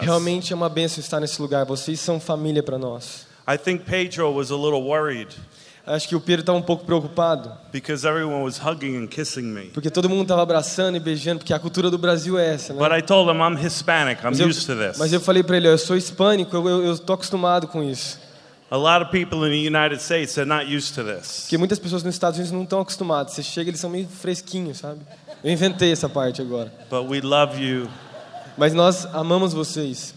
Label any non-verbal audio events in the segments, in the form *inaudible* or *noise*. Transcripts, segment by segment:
Realmente é uma bênção estar nesse lugar. Vocês são família para nós. I think Pedro was a little worried Acho que o Pedro estava um pouco preocupado, because everyone was hugging and kissing me. porque todo mundo estava abraçando e beijando, porque a cultura do Brasil é essa, né? But I told him I'm Hispanic. I'm Mas eu, used to this. mas eu falei para ele, eu sou hispânico, eu, eu, eu tô acostumado com isso. A lot of people in the United States are not used to this. Porque muitas pessoas nos Estados Unidos não estão acostumadas. Você chega, eles são meio fresquinhos, sabe? Eu inventei essa parte agora. But we love you, Mas nós amamos vocês.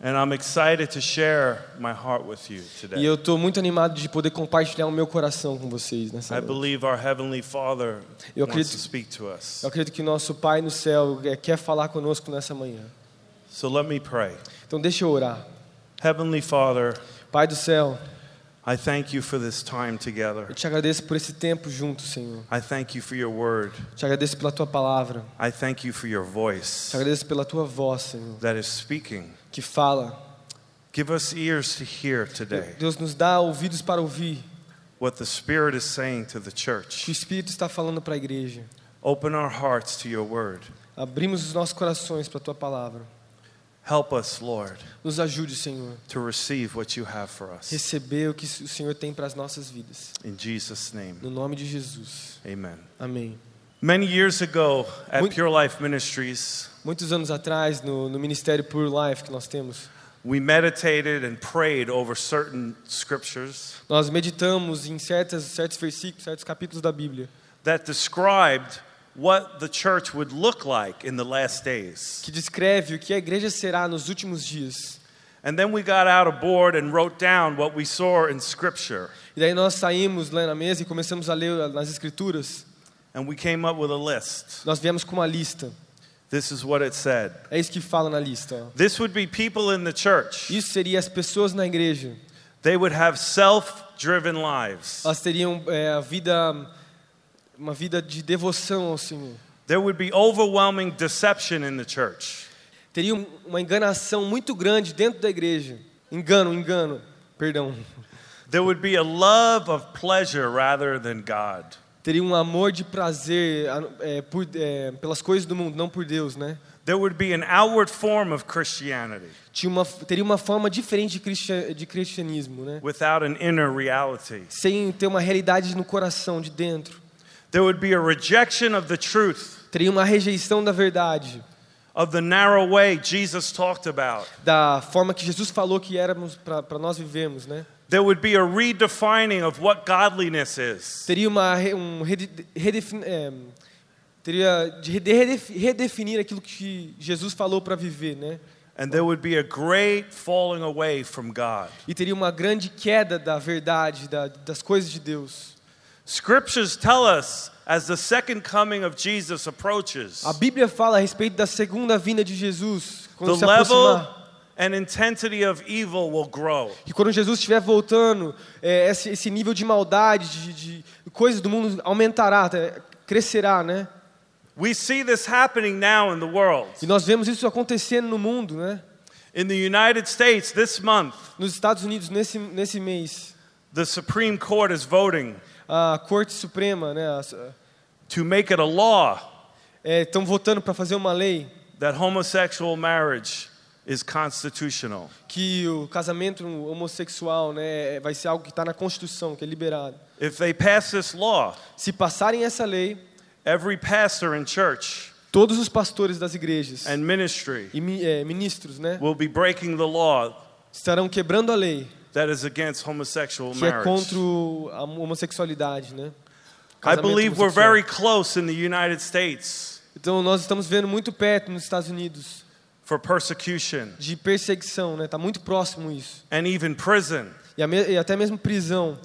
and I'm excited to share my heart with you E today. eu estou muito animado de poder compartilhar o meu coração com vocês nessa I noite. believe our Heavenly Father Eu wants acredito- to speak to us. Eu acredito que nosso Pai no céu eh, quer falar conosco nessa manhã. So let me pray. Então deixa eu orar. Heavenly Father, Pai do céu, I thank you for this time together. eu te agradeço por esse tempo junto, Senhor. I thank you for your word. Te agradeço pela tua palavra. I thank you for your voice Te agradeço pela tua voz, Senhor, that is speaking. que fala. Give us ears to hear today Deus nos dá ouvidos para ouvir what the Spirit is saying to the o que o church. Espírito está falando para a igreja. Open our hearts to your word. Abrimos os nossos corações para a tua palavra. Help us, Lord, Nos ajude, Senhor, to receive what you have for us. receber o que o Senhor tem para as nossas vidas. In Jesus' name, No nome de Jesus. amen. Amém. Many years ago at Muito- Pure Life Ministries, Muitos anos atrás, no, no Ministério Pure Life que nós temos, we meditated and prayed over certain scriptures nós meditamos em certas, certos versículos, certos capítulos da Bíblia, that described what the church would look like in the last days. que descreve o que a igreja será nos últimos dias. And then we got out a board and wrote down what we saw in Scripture. E daí nós saímos lá na mesa e começamos a ler nas Escrituras. And we came up with a list. Nós viemos com uma lista. This is what it said. É isso que fala na lista. This would be people in the church. Isso seria as pessoas na igreja. They would have self driven lives. Elas teriam é, a vida, uma vida de devoção ao Senhor. There would be overwhelming deception in the church. Teriam uma enganação muito grande dentro da igreja. Engano, engano, perdão. There would be a love of pleasure rather than God. Teria um amor de prazer é, por, é, pelas coisas do mundo, não por Deus, né? There would be an outward form of Christianity Tinha uma, teria uma forma diferente de, cristian, de cristianismo, né? without an inner reality. Sem ter uma realidade no coração, de dentro. There would be a rejection of the truth, Teria uma rejeição da verdade, of the narrow way Jesus talked about. da forma que Jesus falou que éramos para nós vivermos, né? There would be a redefining of what godliness is. Teria uma um redefin- é, teria de rede- redef- redefinir aquilo que Jesus falou para viver, né? And there would be a great falling away from God. E teria uma grande queda da verdade, da, das coisas de Deus. Scriptures tell us as the second coming of Jesus approaches, A Bíblia fala a respeito da segunda vinda de Jesus, quando the se level aproximar. and intensity of evil will grow. E quando Jesus estiver voltando, é, esse, esse nível de maldade, de, de coisas do mundo aumentará, crescerá, né? We see this happening now in the world. E nós vemos isso acontecendo no mundo, né? In the United States this month, Nos Estados Unidos, nesse, nesse mês, the Supreme Court is voting a Corte Suprema, né? as- to make it a law Estão votando para fazer uma lei that homosexual marriage is constitutional. que o casamento homossexual, né, vai ser algo que está na Constituição, que é liberado. If they pass this law, Se passarem essa lei, every pastor in church todos os pastores das igrejas and ministry e é, ministros, né, will be breaking the law estarão quebrando a lei that is against homosexual que é marriage. contra a homossexualidade, né? I Casamento believe we're homossexual. very close in the United States Então nós estamos vendo muito perto nos Estados Unidos for persecution de perseguição, né? Tá muito próximo isso. and even prison E, a me- e até mesmo prisão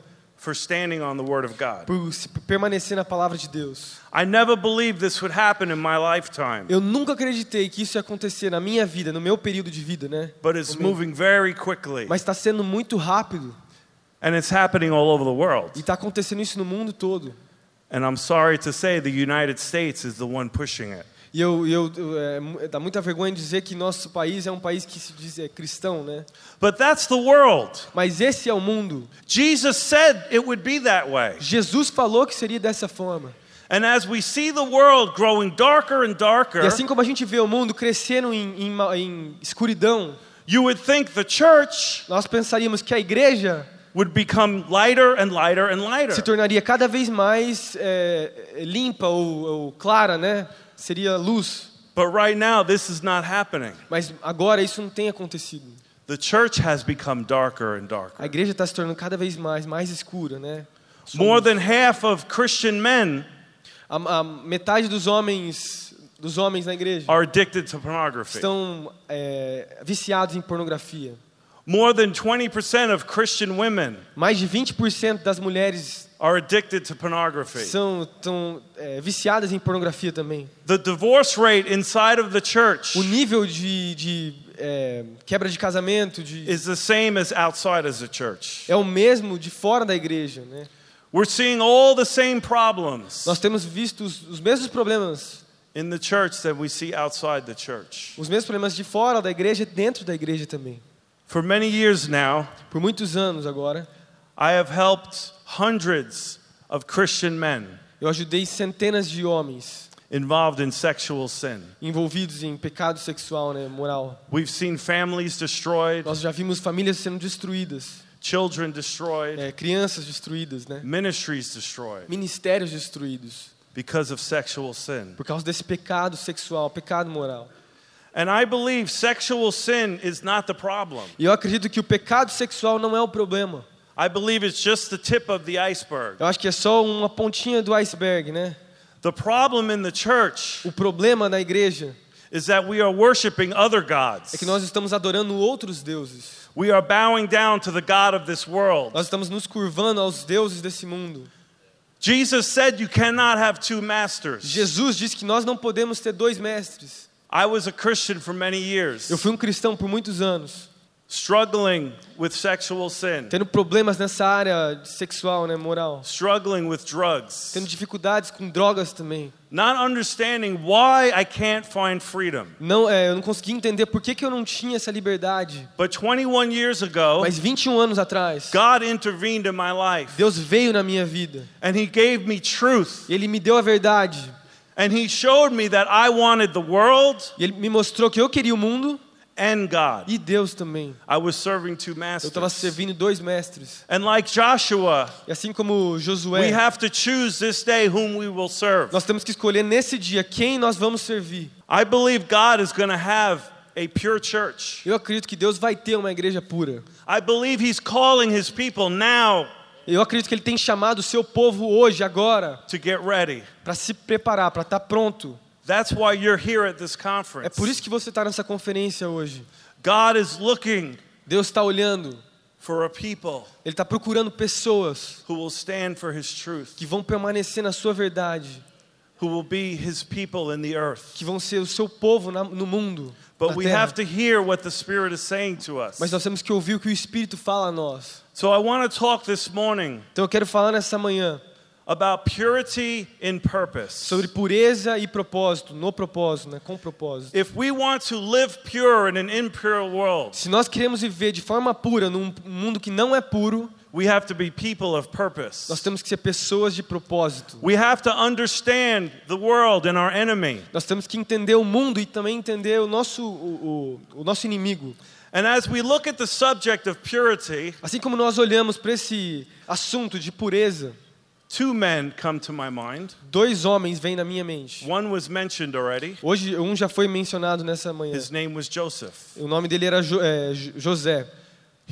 for standing on the Word of God. por permanecer na palavra de Deus. I never believed this would happen in my lifetime, Eu nunca acreditei que isso ia acontecer na minha vida, no meu período de vida, né? but it's moving very quickly Mas está sendo muito rápido and it's happening all over the world. e está acontecendo isso no mundo todo. And I'm sorry to say the United States is the one pushing it. E eu, eu, eu é, dá muita vergonha dizer que nosso país é um país que se diz é, cristão, né? But that's the world. Mas esse é o mundo. Jesus said it would be that way. Jesus falou que seria dessa forma. And as we see the world growing darker and darker, E assim como a gente vê o mundo crescendo em, em em escuridão, you would think the church nós pensaríamos que a igreja would become lighter and lighter and lighter. se tornaria cada vez mais é, limpa ou, ou clara, né? Seria luz. But right now, this is not happening. Mas agora isso não tem acontecido. The church has become darker and A darker. igreja está se tornando cada vez mais, mais escura, né? More than half of Christian men A, a metade dos homens, dos homens na igreja are addicted to pornography. estão é, viciados em pornografia. More than 20% of Christian women Mais de 20% das mulheres are addicted to pornography. são tão, é, viciadas em pornografia também. The divorce rate inside of the church O nível de, de é, quebra de casamento de, is the same as outside as a church. é o mesmo de fora da igreja, né? We're seeing all the same problems Nós temos visto os, os mesmos problemas, in the church that we see outside the church. os mesmos problemas de fora da igreja e dentro da igreja também. For many years now, Por muitos anos agora, I have helped hundreds of Christian men eu ajudei centenas de homens involved in sexual sin. envolvidos em pecado sexual, né, moral. We've seen families destroyed, Nós já vimos famílias sendo destruídas, children destroyed, é, crianças destruídas, né? ministries destroyed Ministérios destruídos because of sexual sin. por causa desse pecado sexual, pecado moral. E eu acredito que o pecado sexual não é o problema. I believe it's just the tip of the iceberg. Eu acho que é só uma pontinha do iceberg, né? The problem in the church O problema na igreja is that we are worshiping other é gods. que nós estamos adorando outros deuses. We are bowing down to the God of this world. Nós estamos nos curvando aos deuses desse mundo. Jesus said you cannot have two masters. Jesus disse que nós não podemos ter dois mestres. I was a Christian for many years, Eu fui um cristão por muitos anos, struggling with sexual sin, tendo problemas nessa área sexual, né, moral, struggling with drugs, tendo dificuldades com drogas também. not understanding why I can't find freedom. Não, é, eu não conseguia entender por que, que eu não tinha essa liberdade. But 21 years ago, Mas 21 anos atrás, God intervened in my life Deus veio na minha vida. and He gave me truth. E Ele me deu a verdade. And He showed me that I wanted the world E Ele me mostrou que eu queria o mundo and God. e Deus também. I was serving two masters. Eu estava servindo dois mestres. And like Joshua, E assim como we have to choose this day whom we will serve. nós temos que escolher nesse dia quem nós vamos servir. I believe God is going to have a pure church. Eu acredito que Deus vai ter uma igreja pura. I believe He's calling His people now Eu acredito que Ele tem chamado o seu povo hoje, agora, para se preparar, para estar pronto. That's why you're here at this É por isso que você está nessa conferência hoje. God is looking Deus está olhando, for a people Ele está procurando pessoas who will stand for His truth, que vão permanecer na sua verdade, who will be His people in the earth. que vão ser o seu povo na- no mundo. But we have to hear what the Spirit is saying to us. Mas nós temos que ouvir o que o Espírito fala a nós. So I want to talk this morning Então eu quero falar nessa manhã about purity in purpose. sobre pureza e propósito, no propósito, né? com propósito. If we want to live pure in an impure world, Se nós queremos viver de forma pura num mundo que não é puro, we have to be people of nós purpose. temos que ser pessoas de propósito. We have to understand the world and our enemy. Nós temos que entender o mundo e também entender o nosso, o, o, o nosso inimigo. And as we look at the subject of purity, Assim como nós olhamos para esse assunto de pureza, two men come to my mind. dois homens vêm na minha mente. One was mentioned already. Hoje, um já foi mencionado nessa manhã. His name was Joseph. O nome dele era Jo- é, Jo- José.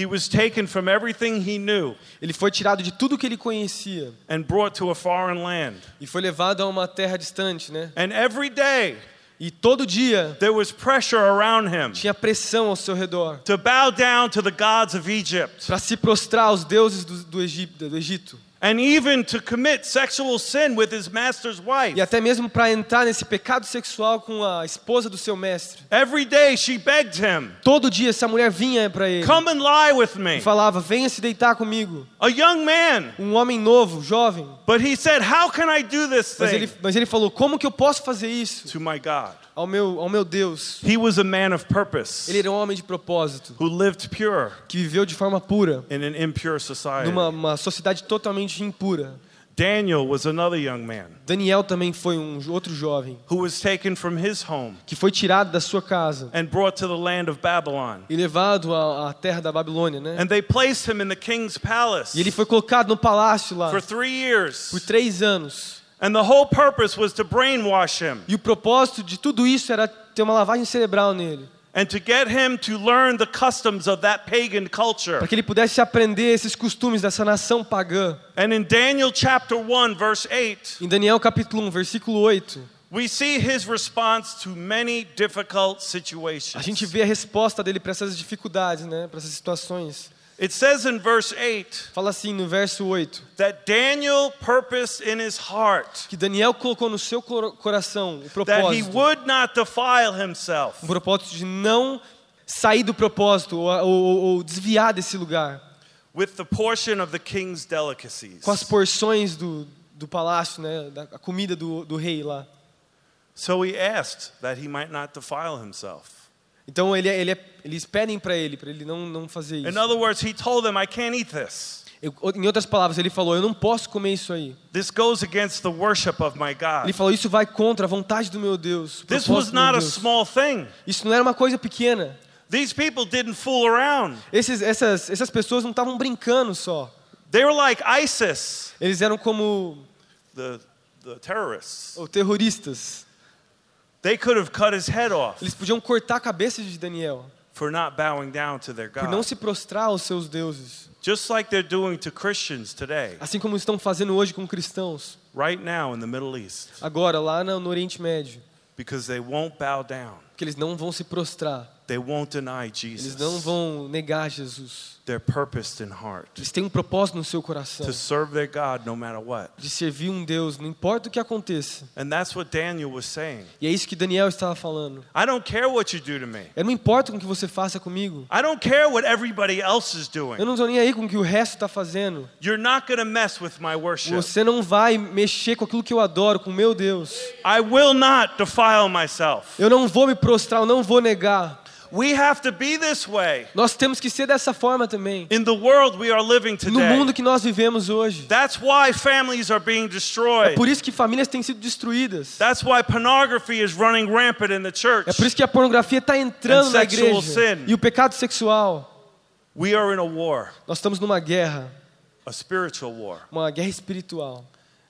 He was taken from everything he knew Ele foi tirado de tudo que ele conhecia and brought to a foreign land. e foi levado a uma terra distante, né? And every day E todo dia there was pressure around him tinha pressão ao seu redor to bow down to the gods of Egypt para se prostrar aos deuses do, do Egito and even to commit sexual sin with his master's wife. e até mesmo para entrar nesse pecado sexual com a esposa do seu mestre. Every day she begged him, Todo dia essa mulher vinha para ele Come and lie with e me. falava: "Venha se deitar comigo". A young man. Um homem novo, jovem, But he said, How can I do this mas thing ele, mas ele falou: "Como que eu posso fazer isso to my God? Ao meu ao meu Deus?" He was a man of purpose Ele era um homem de propósito, who lived pure que viveu de forma pura in an impure society. numa uma sociedade totalmente impura. Daniel was another young man Daniel também foi um outro jovem who was taken from his home que foi tirado da sua casa and brought to the land of Babylon. e levado à, à terra da Babilônia, né? And they placed him in the king's palace E ele foi colocado no palácio lá for three years. por três anos. And the whole purpose was to brainwash him E o propósito de tudo isso era ter uma lavagem cerebral nele, and to get him to learn the customs of that pagan culture. para que ele pudesse aprender esses costumes dessa nação pagã. And in Daniel chapter 1, verse 8, Em Daniel capítulo 1, versículo 8, we see his response to many difficult a situations. gente vê a resposta dele para essas dificuldades, né? Para essas situações. It says in verse 8 Fala assim no verso 8, that Daniel purposed in his heart que Daniel colocou no seu cor- coração o that he propósito, would not defile himself um propósito de não sair do propósito ou, ou- ou desviar desse lugar, with the portion of the king's delicacies. com as porções do, do palácio, né? Da a comida do, do rei lá. So he asked that he might not defile himself. Então ele, ele, eles pedem para ele, para ele não, não fazer In isso. other words, he told them, I can't eat this. Em outras palavras, ele falou: Eu não posso comer isso aí. This goes against the worship of my God. Ele falou: Isso vai contra a vontade do meu Deus. This was not a Deus." small thing. Isso não era uma coisa pequena. These people didn't fool around. Esses, essas, essas pessoas não estavam brincando só. They were like ISIS, Eles eram como the, the terrorists. terroristas. They could have cut his head off Eles podiam cortar a cabeça de Daniel for not bowing down to their por não God. se prostrar aos seus deuses. Just like they're doing to Christians today, Assim como estão fazendo hoje com cristãos. right now in the Middle East, Agora, lá no, no Oriente Médio. because they won't bow down. Que eles não vão se prostrar. They won't deny Eles não Jesus. vão negar Jesus. Eles têm um propósito no seu coração. to serve their God no matter what. De servir um Deus, não importa o que aconteça. And that's what Daniel was saying. E é isso que Daniel estava falando. I don't care what you do to me. Eu não importa com o que você faça comigo. I don't care what everybody else is doing. Eu não estou nem aí com o que o resto está fazendo. You're not going to mess with my worship. Você não vai mexer com aquilo que eu adoro, com o meu Deus. I will not defile myself. Eu não vou me prostrar, eu não vou negar. We have to be this way Nós temos que ser dessa forma também. in the world we are living No today. mundo que nós vivemos hoje. That's why families are being É destroyed. por isso que famílias têm sido destruídas. That's why pornography is running rampant in the church. É por isso que a pornografia está entrando And na igreja. sin. E o pecado sexual. We are in a war, Nós estamos numa guerra, a spiritual war, uma guerra espiritual.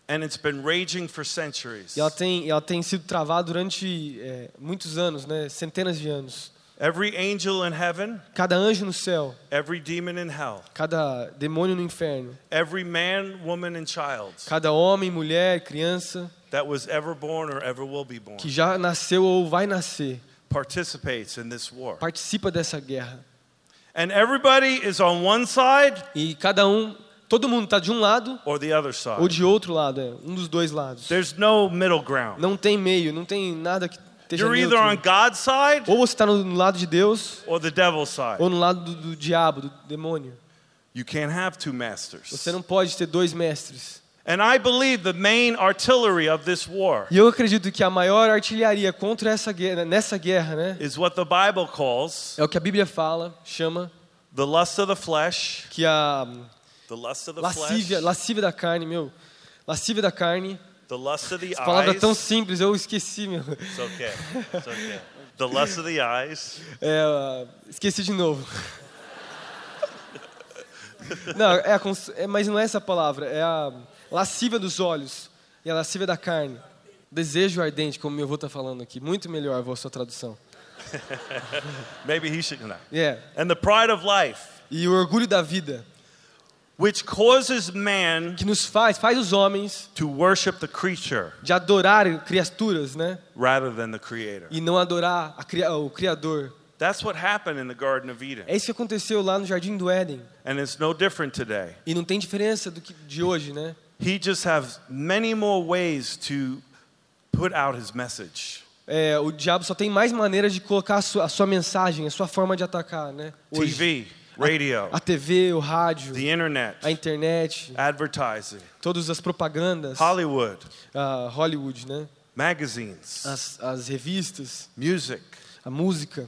and it's been raging for centuries. E ela tem, ela tem sido travada durante é, muitos anos, né? centenas de anos. Every angel in heaven, Cada anjo no céu, every demon in hell, cada demônio no inferno, every man, woman, and child cada homem, mulher, criança that was ever born or ever will be born que já nasceu ou vai nascer participates in this war. participa dessa guerra. And everybody is on one side E cada um, todo mundo está de um lado or the other ou side. de outro lado, é, um dos dois lados. There's no middle ground. Não tem meio, não tem nada que esteja You're either on. God's side Ou você está no no lado de Deus or the devil's side. ou no lado do, do diabo, do demônio. You can't have two masters. Você não pode ter dois mestres. And I believe the main artillery of this war E eu acredito que a maior artilharia contra essa guerra, nessa guerra, né, is what the Bible calls é o que a Bíblia fala, chama the lust of the flesh, que a the lust of the lascívia, flesh, lascívia da carne, meu, lascívia da carne. The lust of the Essa palavra é tão simples, eu esqueci, meu. It's okay. It's okay. The lust of the eyes, É, esqueci de novo. Não, é, a é, mas não é essa palavra, é a lascívia dos olhos e a lascívia da carne. Desejo ardente, como meu avô está falando aqui. Muito melhor a sua tradução. *laughs* maybe he should know. É. And the pride of life, E o orgulho da vida, which causes man que nos faz, faz os homens to worship the creature de adorar criaturas, né? rather than the creator. E não adorar a o Criador. That's what happened in the Garden of Eden. É isso que aconteceu lá no Jardim do Éden. And it's no different today. E não tem diferença do que de hoje, né? He just has many more ways to put out his message. É, o diabo só tem mais maneiras de colocar a sua, a sua mensagem, a sua forma de atacar, né? Hoje. TV, radio, A TV, o rádio, the internet, a internet, advertising, todas as propagandas, Hollywood, a Hollywood, né? magazines, As, as revistas, music. a música.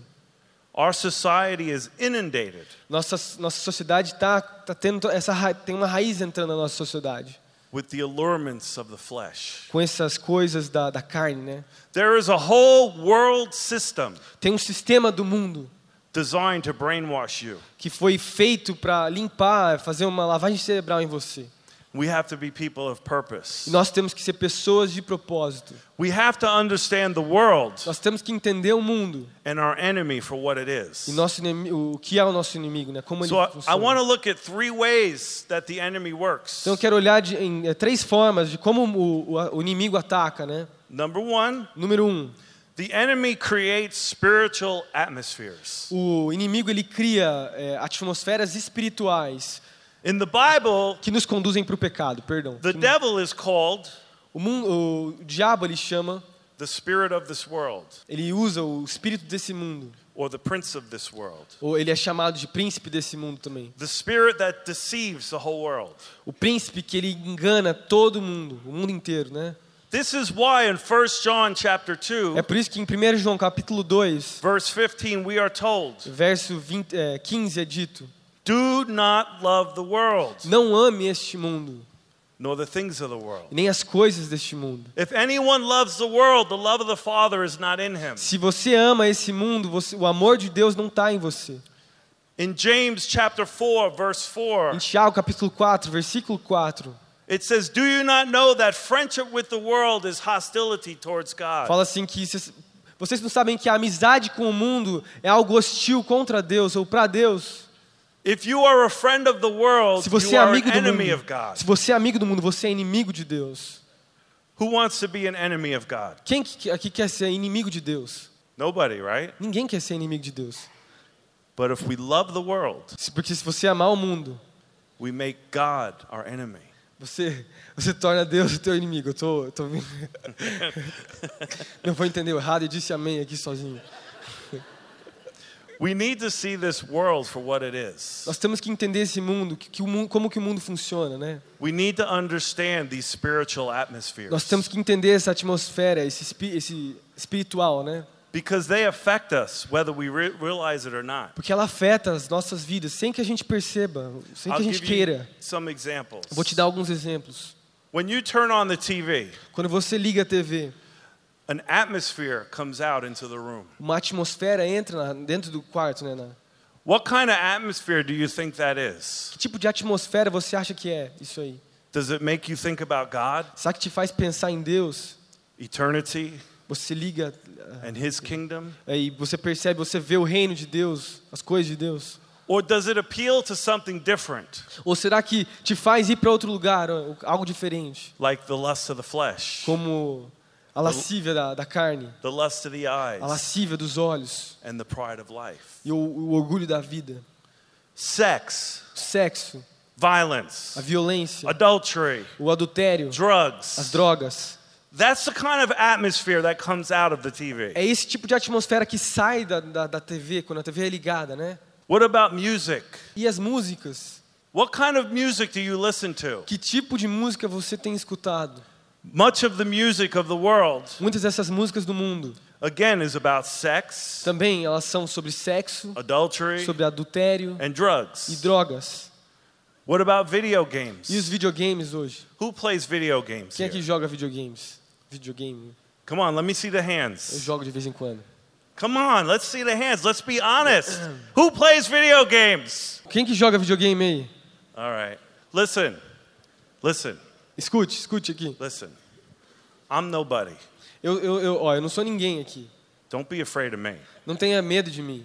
Our society is inundated Nossa, nossa sociedade tá, tá tendo essa tem uma raiz entrando na nossa sociedade. with the allurements of the flesh. com essas coisas da, da carne, né? There is a whole world system Tem um sistema do mundo designed to brainwash you. que foi feito para limpar, fazer uma lavagem cerebral em você. We have to be people of purpose. E nós temos que ser pessoas de propósito. We have to understand the world Nós temos que entender o mundo and our enemy for what it is. e nosso inimigo, o que é o nosso inimigo, né? Como ele So I, I funciona. want to look at three ways that the enemy works. Então eu quero olhar de, em eh, três formas de como o, o, o inimigo ataca, né? Number one, Número um, the enemy creates spiritual atmospheres. o inimigo ele cria eh, atmosferas espirituais In the Bible, que nos conduzem para o pecado. Perdão. the devil is called O, mundo, o diabo ele chama, the spirit of this world ele usa o espírito desse mundo, or the prince of this world. ou ele é chamado de príncipe desse mundo também. The spirit that deceives the whole world. O príncipe que ele engana todo mundo, o mundo inteiro, né? This is why in 1 John chapter 2, É por isso que em 1 João capítulo 2, verse 15, we are told, verso 20, é, 15 é dito: Do not love the world, Não ame este mundo, nor the things of the world. nem as coisas deste mundo. If anyone loves the world, the love of the Father is not in him. Se você ama esse mundo, você- o amor de Deus não está em você. In James chapter 4, verse 4, Em Tiago capítulo 4, versículo 4, it says, Do you not know that friendship with the world is hostility towards God? fala assim que vocês, não sabem que a amizade com o mundo é algo hostil contra Deus ou para Deus. If you are a friend of the world, Se você you é are amigo an do enemy mundo, of God. se você é amigo do mundo, você é inimigo de Deus. Who wants to be an enemy of God? Quem que- aqui quer ser inimigo de Deus? Nobody, right? Ninguém quer ser inimigo de Deus. But if we love the world, Porque se você amar o mundo, we make God our enemy. Você, você torna Deus o teu inimigo. Eu tô, eu tô... Não vou entender errado e disse amém aqui sozinho. We need to see this world for what it is. Nós temos que entender esse mundo, que, que o mundo como que o mundo funciona, né? We need to understand these spiritual Nós atmospheres temos que entender essa atmosfera, esse, esse espiritual, né? Because they affect us whether we re- realize it or not. Porque ela afeta as nossas vidas sem que a gente perceba, sem que I'll a gente give you queira. some examples. Vou te dar alguns exemplos. When you turn on the TV, Quando você liga a TV, an atmosphere comes out into the room. uma atmosfera entra na- dentro do quarto, né? na- What kind of atmosphere do you think that is? Que tipo de atmosfera você acha que é isso aí? Does it make you think about God, Será que te faz pensar em Deus? eternity, Você liga ah, and His kingdom? e você percebe, você vê o reino de Deus, as coisas de Deus? Or does it appeal to something different, Ou será que te faz ir para outro lugar, algo diferente? like the lust of the flesh, Como a lascívia da, da carne, the lust of the a eyes, lascívia dos olhos and the pride of life? e o, o orgulho da vida? Sex, O sexo, violence, a violência, adultery, o adultério, as drugs. drogas. That's the kind of atmosphere that comes out of the TV. É esse tipo de atmosfera que sai da, da, da TV, quando a TV é ligada, né? What about music? E as músicas? What kind of music do you listen to? Que tipo de música você tem escutado? Much of the music of the world, Muitas dessas músicas do mundo again, is about sex, também elas são sobre sexo, adultery, sobre adultério and e drugs. drogas. What about video games? E os videogames hoje? Who plays video games? Quem Here? aqui joga videogames? Videogame. Come on, let me see the Eu hands. jogo de vez em quando. Come on, let's see the hands. Let's be honest. Who plays video games? Quem que joga videogame aí? All right. Listen, listen, Escute, escute aqui. listen. I'm nobody. Eu, eu, eu, ó, eu não sou ninguém aqui. Don't be afraid of me. Não tenha medo de mim.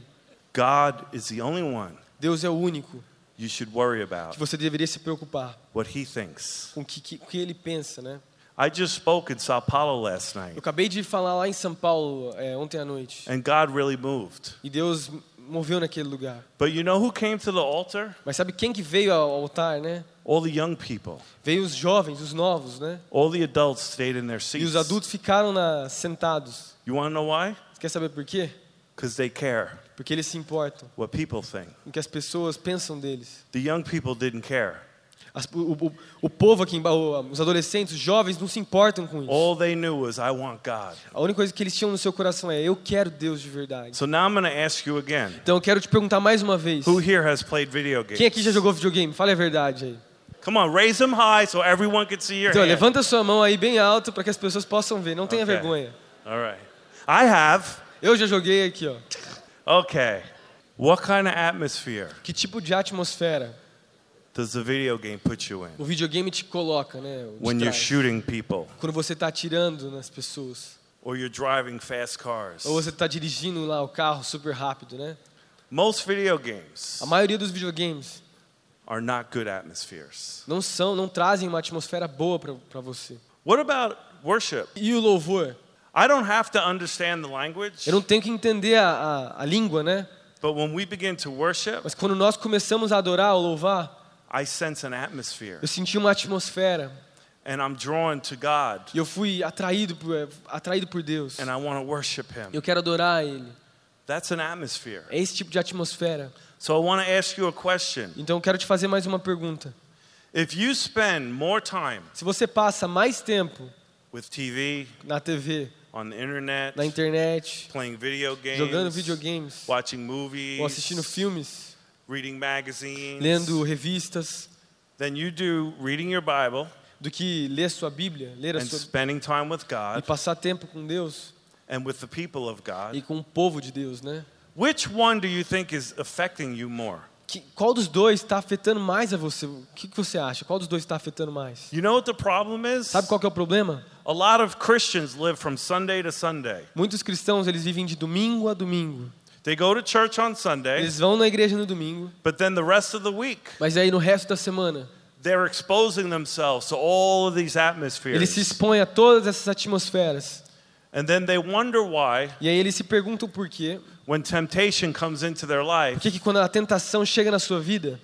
God is the only one Deus é o único you should worry about que você deveria se preocupar what he thinks. com o que, que, que ele pensa, né? I just spoke in Sao Paulo last night, Eu acabei de falar lá em São Paulo é, ontem à noite. and God really moved. E Deus moveu naquele lugar. But you know who came to the altar? Mas sabe quem que veio ao altar, né? All the young people. Veio os jovens, os novos, né? All the adults stayed in their seats. E os adultos ficaram na, sentados. You want to know why? Você quer saber por quê? Because they care Porque eles se importam what people think. o que as pessoas pensam deles. The young people didn't care. As- o, o, o povo aqui, os adolescentes, os jovens não se importam com isso. All they knew was, I want God. A única coisa que eles tinham no seu coração é: eu quero Deus de verdade. So now I'm going to ask you again. Então eu quero te perguntar mais uma vez: Who here has played video games? quem aqui já jogou videogame? Fale a verdade aí. Come on, raise them high so everyone can see your Então, hand. levanta sua mão aí bem alto para que as pessoas possam ver. Não tenha Okay. vergonha. All right. I have. Eu já joguei aqui, ó. Okay. What kind of atmosphere Que tipo de atmosfera does the video game put you in o videogame te coloca, né? te when you're shooting people Quando você está atirando nas pessoas. or you're driving fast cars? Ou você está dirigindo lá o carro super rápido, né? Most video games A maioria dos videogames are not good atmospheres. não são, não trazem uma atmosfera boa para você. What about worship? E o louvor? I don't have to understand the language, Eu não tenho que entender a, a, a língua, né? but when we begin to worship, Mas quando nós começamos a adorar ou louvar, I sense an atmosphere eu senti uma atmosfera and I'm drawn to God e eu fui atraído por, atraído por Deus. and I want to worship Him. Eu quero adorar Ele. That's an atmosphere. É esse tipo de atmosfera. So I want to ask you a question. Então eu quero te fazer mais uma pergunta. If you spend more time Se você passa mais tempo with TV, na TV, on the internet, na internet, playing video games, jogando videogames, watching movies, ou assistindo filmes, reading magazines, lendo revistas, than you do reading your Bible do que ler sua Bíblia, ler a and sua spending time with e God passar tempo com Deus and with the people of God, e com o povo de Deus, né? which one do you think is affecting you more? Que, qual dos dois está afetando mais a você? O que, que você acha? Qual dos dois está afetando mais? You know what the problem is? Sabe qual que é o problema? A lot of Christians live from Sunday to Sunday. Muitos cristãos eles vivem de domingo a domingo. They go to church on Sunday, Eles vão na igreja no domingo, but then the rest of the week, mas aí no resto da semana they're exposing themselves to all of these atmospheres. eles se expõem a todas essas atmosferas. And then they wonder why, E aí eles se perguntam por quê. when temptation comes into their Por life, que, que quando a tentação chega na sua vida,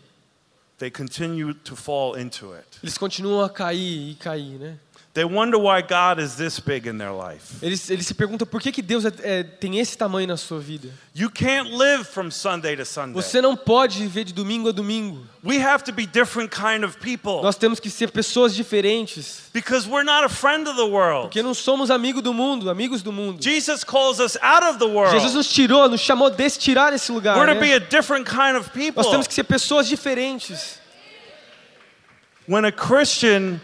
they continue to fall into it. eles continuam a cair e cair, né? They wonder why God is this big in their life. Eles, eles se perguntam por que, que Deus é, é, tem esse tamanho na sua vida. You can't live from Sunday to Sunday. Você não pode viver de domingo a domingo. We have to be different kind of people Nós temos que ser pessoas diferentes. because we're not a friend of the world. Porque não somos amigos do mundo, amigos do mundo. Jesus calls us out of the Jesus world. nos tirou, nos chamou desse tirar esse lugar. We're to be Né? a different kind of people. Nós temos que ser pessoas diferentes. When a Christian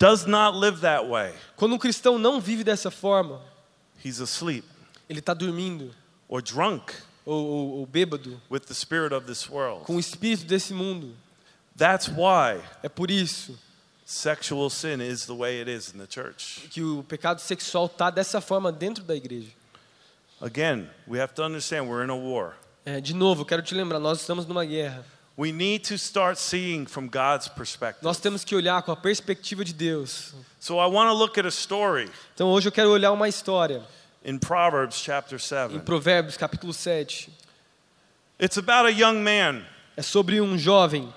does not live that way, Quando um cristão não vive dessa forma, he's asleep ele está dormindo or drunk ou, ou, ou bêbado with the spirit of this world. com o espírito desse mundo. That's why É por isso sexual sin is the way it is in the church. que o pecado sexual está dessa forma dentro da igreja. Again, we have to understand we're in a war. É, de novo, quero te lembrar, nós estamos numa guerra. We need to start seeing from God's perspective. Nós temos que olhar com a perspectiva de Deus. So I want to look at a story Então hoje eu quero olhar uma história in Proverbs chapter em 7. Provérbios capítulo 7. It's about a young man É sobre um jovem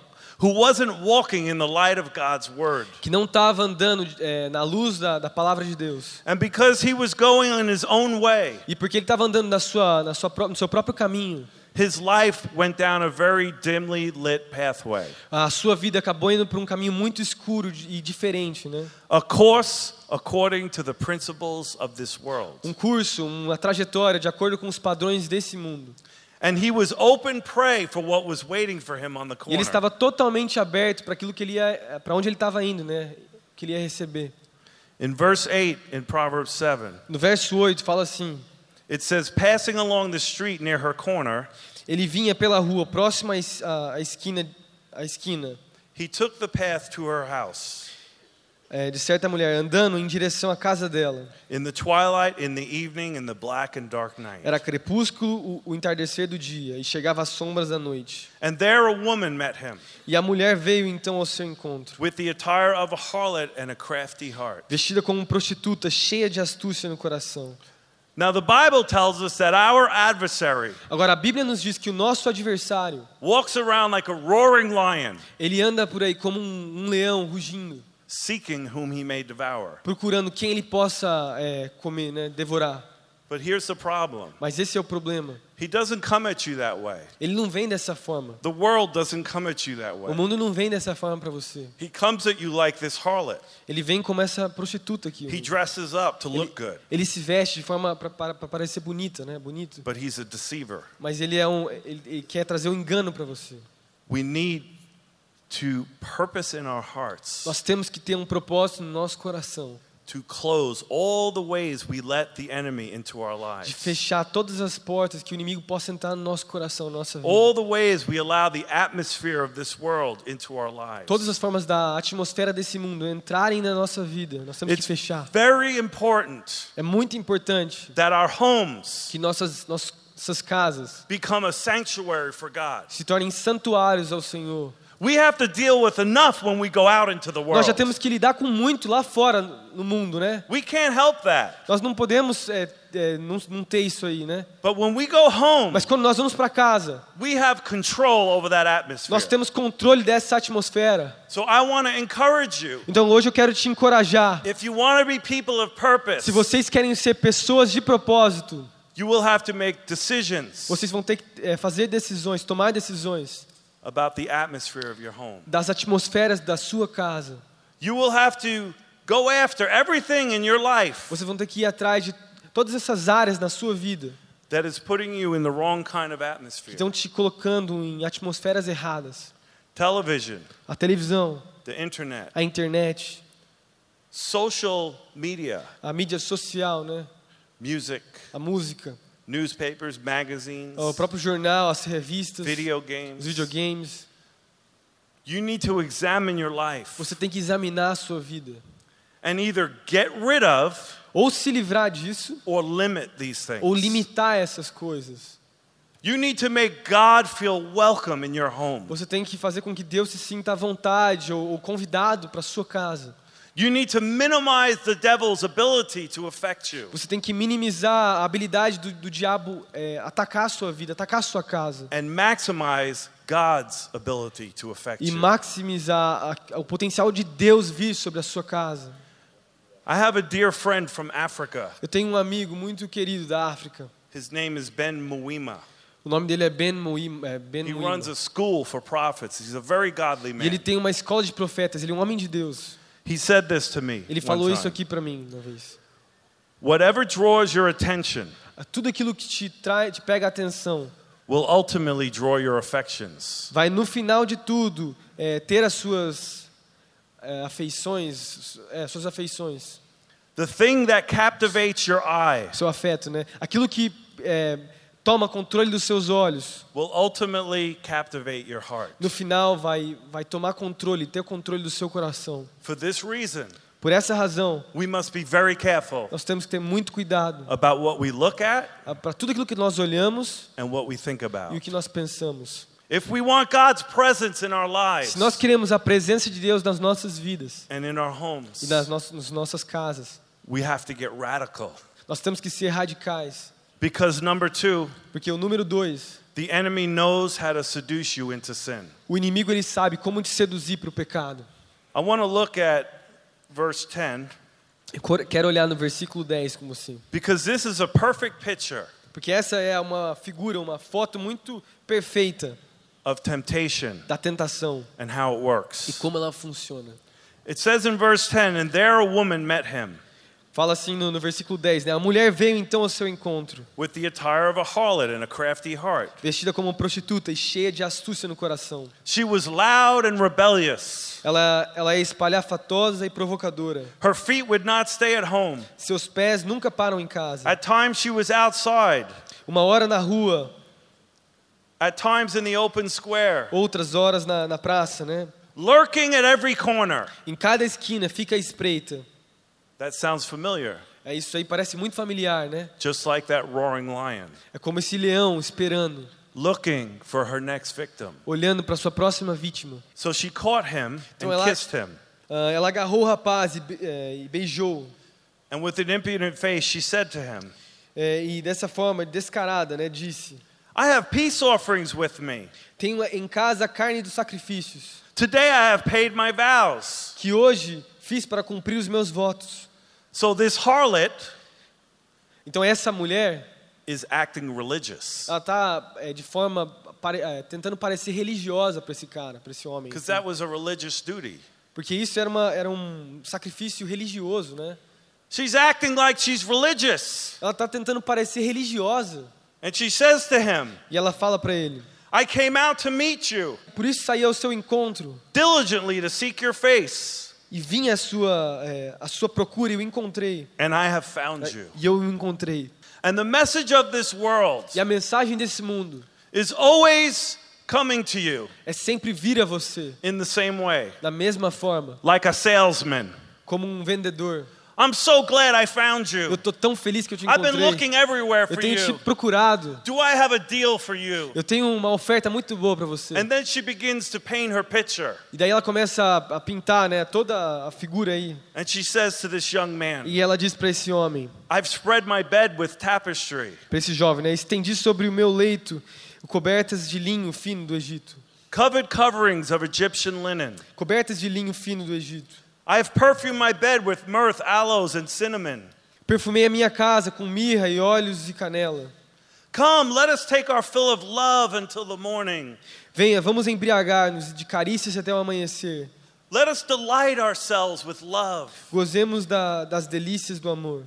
who wasn't walking in the light of God's word. que não estava andando é, na luz da, da palavra de Deus. And because he was going in his own way, E porque ele estava andando na sua, na sua, pró- no seu próprio caminho, his life went down a very dimly lit pathway. a sua vida acabou indo por um caminho muito escuro e diferente, né? A course according to the principles of this world. Um curso, uma trajetória de acordo com os padrões desse mundo. And he was open prey for what was waiting for him on the E corner. ele estava totalmente aberto para aquilo que ele ia, para onde ele estava indo, né? Que ele ia receber. In verse 8 in Proverbs 7, No verso 8 fala assim: it says, Passing along the street near her corner, Ele vinha pela rua próxima à es- à à esquina, à esquina he took the path to her house. é, de certa mulher, andando em direção à casa dela. In the twilight, in the evening, in the black and dark night. Era crepúsculo, o, o entardecer do dia, e chegava às sombras da noite. And there a woman met him, E a mulher veio então ao seu encontro, with the attire of a harlot and a crafty heart. vestida como prostituta, cheia de astúcia no coração. Now, the Bible tells us that our adversary Agora a Bíblia nos diz que o nosso adversário, walks around like a roaring lion, ele anda por aí como um, um leão rugindo, seeking whom he may devour. procurando quem ele possa é, comer, né, devorar. But here's the problem Mas esse é o problema. He doesn't come at you that way. Ele não vem dessa forma. The world doesn't come at you that O way. mundo não vem dessa forma para você. He comes at you like this harlot. Ele vem como essa prostituta aqui. He dresses up to look good, Ele se veste de forma para parecer bonita, né? Bonito. but he's a deceiver. Mas ele é um, ele, ele quer trazer um engano para você. We need to purpose in our hearts Nós temos que ter um propósito no nosso coração to close all the ways we let the enemy into our de fechar todas as portas que o inimigo possa entrar no nosso coração, nossa vida. All the ways we allow the atmosphere of this world into our lives. Todas as formas da atmosfera desse mundo entrarem na nossa vida, nós temos que It's fechar. very important É muito importante that our homes que nossas, nossas casas become a sanctuary for God. se tornem santuários ao Senhor. We have to deal with enough when we go out into the Nós world. já temos que lidar com muito lá fora no mundo, né? We can't help that. Nós não podemos é, é, não, não ter isso aí, né? But when we go home, Mas quando nós vamos para casa, we have control over that atmosphere. nós temos controle dessa atmosfera. So I want to encourage you. Então hoje eu quero te encorajar. If you want to be people of purpose, Se vocês querem ser pessoas de propósito, you will have to make decisions vocês vão ter que é, fazer decisões, tomar decisões about the atmosphere of your home. das atmosferas da sua casa. You will have to go after everything in your life Vocês vão ter que ir atrás de todas essas áreas na sua vida that is putting you in the wrong kind of atmosphere. estão te colocando em atmosferas erradas. Television, A televisão, the internet, a internet, social media, a mídia social, né? music, A música, newspapers, magazines, o próprio jornal, as revistas, video os games. videogames. You need to examine your life Você tem que examinar a sua vida. and either get rid of Ou se livrar disso, or limit these things. ou limitar essas coisas. You need to make God feel welcome in your home. Você tem que fazer com que Deus se sinta à vontade ou, ou convidado para sua casa. You need to minimize the devil's ability to affect you Você tem que minimizar a habilidade do, do diabo é, atacar a sua vida, atacar a sua casa. and maximize God's ability to affect E maximizar a- o potencial de Deus vir sobre a sua casa. I have a dear friend from Africa. Eu tenho um amigo muito querido da África. His name is Ben Muima. O nome dele é Ben Muima. É ben He Muima. runs a school for prophets. He's a very godly E ele man. tem uma escola de profetas, ele é um homem de Deus. He said this to me. Ele falou isso aqui para mim uma vez. Whatever draws your attention Tudo aquilo que te trai, te pega a atenção, will ultimately draw your affections. vai no final de tudo é, ter as suas é, afeições, é, suas afeições, The thing that captivates your eye seu afeto, né? Aquilo que é, toma controle dos seus olhos, will ultimately captivate your heart. no final vai vai tomar controle, ter controle do seu coração. For this reason, Por essa razão, we must be very careful nós temos que ter muito cuidado about what we look at para tudo aquilo que nós olhamos and what we think e o que nós pensamos. If we want God's presence in our lives Se nós queremos a presença de Deus nas nossas vidas and in our homes, e nas nossas, nas nossas casas, we have to get radical. nós temos que ser radicais. Because number two, Porque o número dois, the enemy knows how to seduce you into sin. o inimigo ele sabe como te seduzir para o pecado. I want to look at verse 10 Eu quero olhar no versículo 10 com você. because this is a perfect picture Porque essa é uma figura, uma foto muito perfeita of temptation da tentação and how it e works. como ela funciona. It says in verse 10, and there a woman met him Fala assim no, no versículo 10, né? A mulher veio então ao seu encontro, with the attire of a harlot and a crafty heart. vestida como prostituta e cheia de astúcia no coração. She was loud and rebellious. Ela, ela é espalhafatosa e provocadora. Her feet would not stay at home. Seus pés nunca param em casa. At times she was outside, Uma hora na rua, at times in the open square, outras horas na, na praça, né? lurking at every corner. Em cada esquina fica espreita. That sounds familiar, É isso aí, parece muito familiar, né? just like that roaring lion, É como esse leão esperando, looking for her next victim. olhando para sua próxima vítima. So she caught him Então and ela- kissed him. Ah, ela agarrou o rapaz e, eh, e beijou. And with an impudent face, she said to him, Eh, e dessa forma, descarada, né, disse: I have peace offerings with me. Tenho em casa a carne dos sacrifícios, Today I have paid my vows. que hoje fiz para cumprir os meus votos. So this harlot Então essa mulher, is acting religious ela está de forma pare- eh, tentando parecer religiosa para esse cara, para esse homem. because that was a religious duty. Porque isso era, uma, era um sacrifício religioso, né? She's acting like she's religious. Ela está tentando parecer religiosa. And she says to him, E ela fala para ele: I came out to meet you, Por isso saí ao seu encontro diligently to seek your face, e vim à sua, é, à sua procura e o encontrei. and I have found you. E eu o encontrei. And the message of this world E a mensagem desse mundo is always coming to you é sempre vir a você in the same way, da mesma forma, like a salesman. como um vendedor. I'm so glad I found Eu you. tô tão feliz que eu te I've been looking everywhere Eu for tenho te you. procurado. Do I have a deal for you? Eu tenho uma oferta muito boa para você. And then she begins to paint her picture. E daí ela começa a pintar, né, toda a figura aí. And she says to this young man, E ela diz para esse homem, I've spread my bed with tapestry, para esse jovem, né, estendi sobre o meu leito cobertas de linho fino do Egito. covered coverings of Egyptian linen. Cobertas de linho fino do Egito. I have perfumed my bed with myrrh, aloes, and cinnamon. Perfumei a minha casa com mirra e óleos e canela. Come, let us take our fill of love until the morning. Venha, vamos embriagar-nos de carícias até o amanhecer. Let us delight ourselves with love. Gozemos da, das delícias do amor,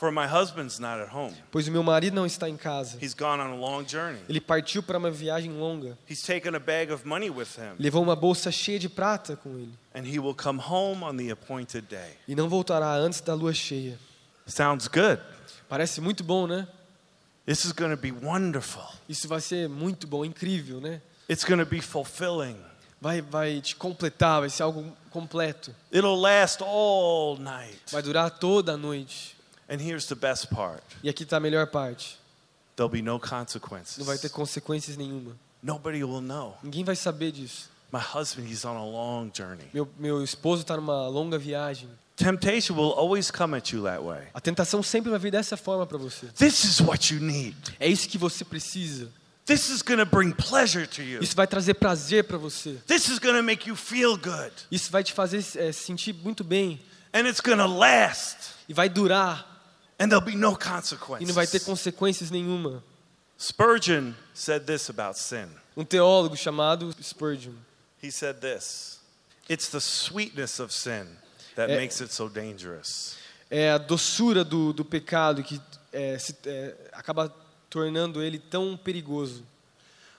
For my husband's not at home. pois o meu marido não está em casa. He's gone on a long journey. Ele partiu para uma viagem longa. He's taken a bag of money with him, Levou uma bolsa cheia de prata com ele and he will come home on the appointed day. e não voltará antes da lua cheia. Sounds good. Parece muito bom, né? This is going to be wonderful. Isso vai ser muito bom, incrível, né? It's going to be fulfilling. Vai, vai te completar, vai ser algo completo. It'll last all night. Vai durar toda a noite. And here's the best part E aqui está a melhor parte. there'll be no consequences. Não vai ter consequências nenhuma. Nobody will know. Ninguém vai saber disso. My husband, he's on a long journey. Meu, meu esposo está numa longa viagem. Temptation will always come at you that way. A tentação sempre vai vir dessa forma para você. This is what you need. É isso que você precisa. This is going to bring pleasure to you. Isso vai trazer prazer para você. This is going to make you feel good. Isso vai te fazer é, se sentir muito bem. And it's going to last. E vai durar. And there'll be no E não vai ter consequences. consequências nenhuma. Spurgeon said this about sin. Um teólogo chamado Spurgeon. He said this It's the sweetness of sin that Eh. makes it so dangerous. É a doçura do, do pecado que é, se, é, acaba tornando ele tão perigoso.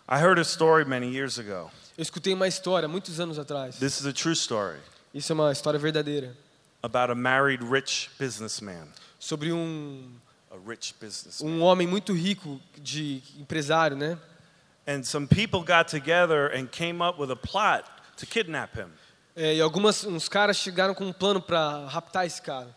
I heard a story many years ago. Eu escutei uma história muitos anos atrás. This is a true story Isso é uma história verdadeira. about a married rich businessman. Sobre um, um homem muito rico, de empresário, né? And some people got together and came up with a plot to kidnap him. É, e algumas, uns caras chegaram com um plano para raptar esse cara.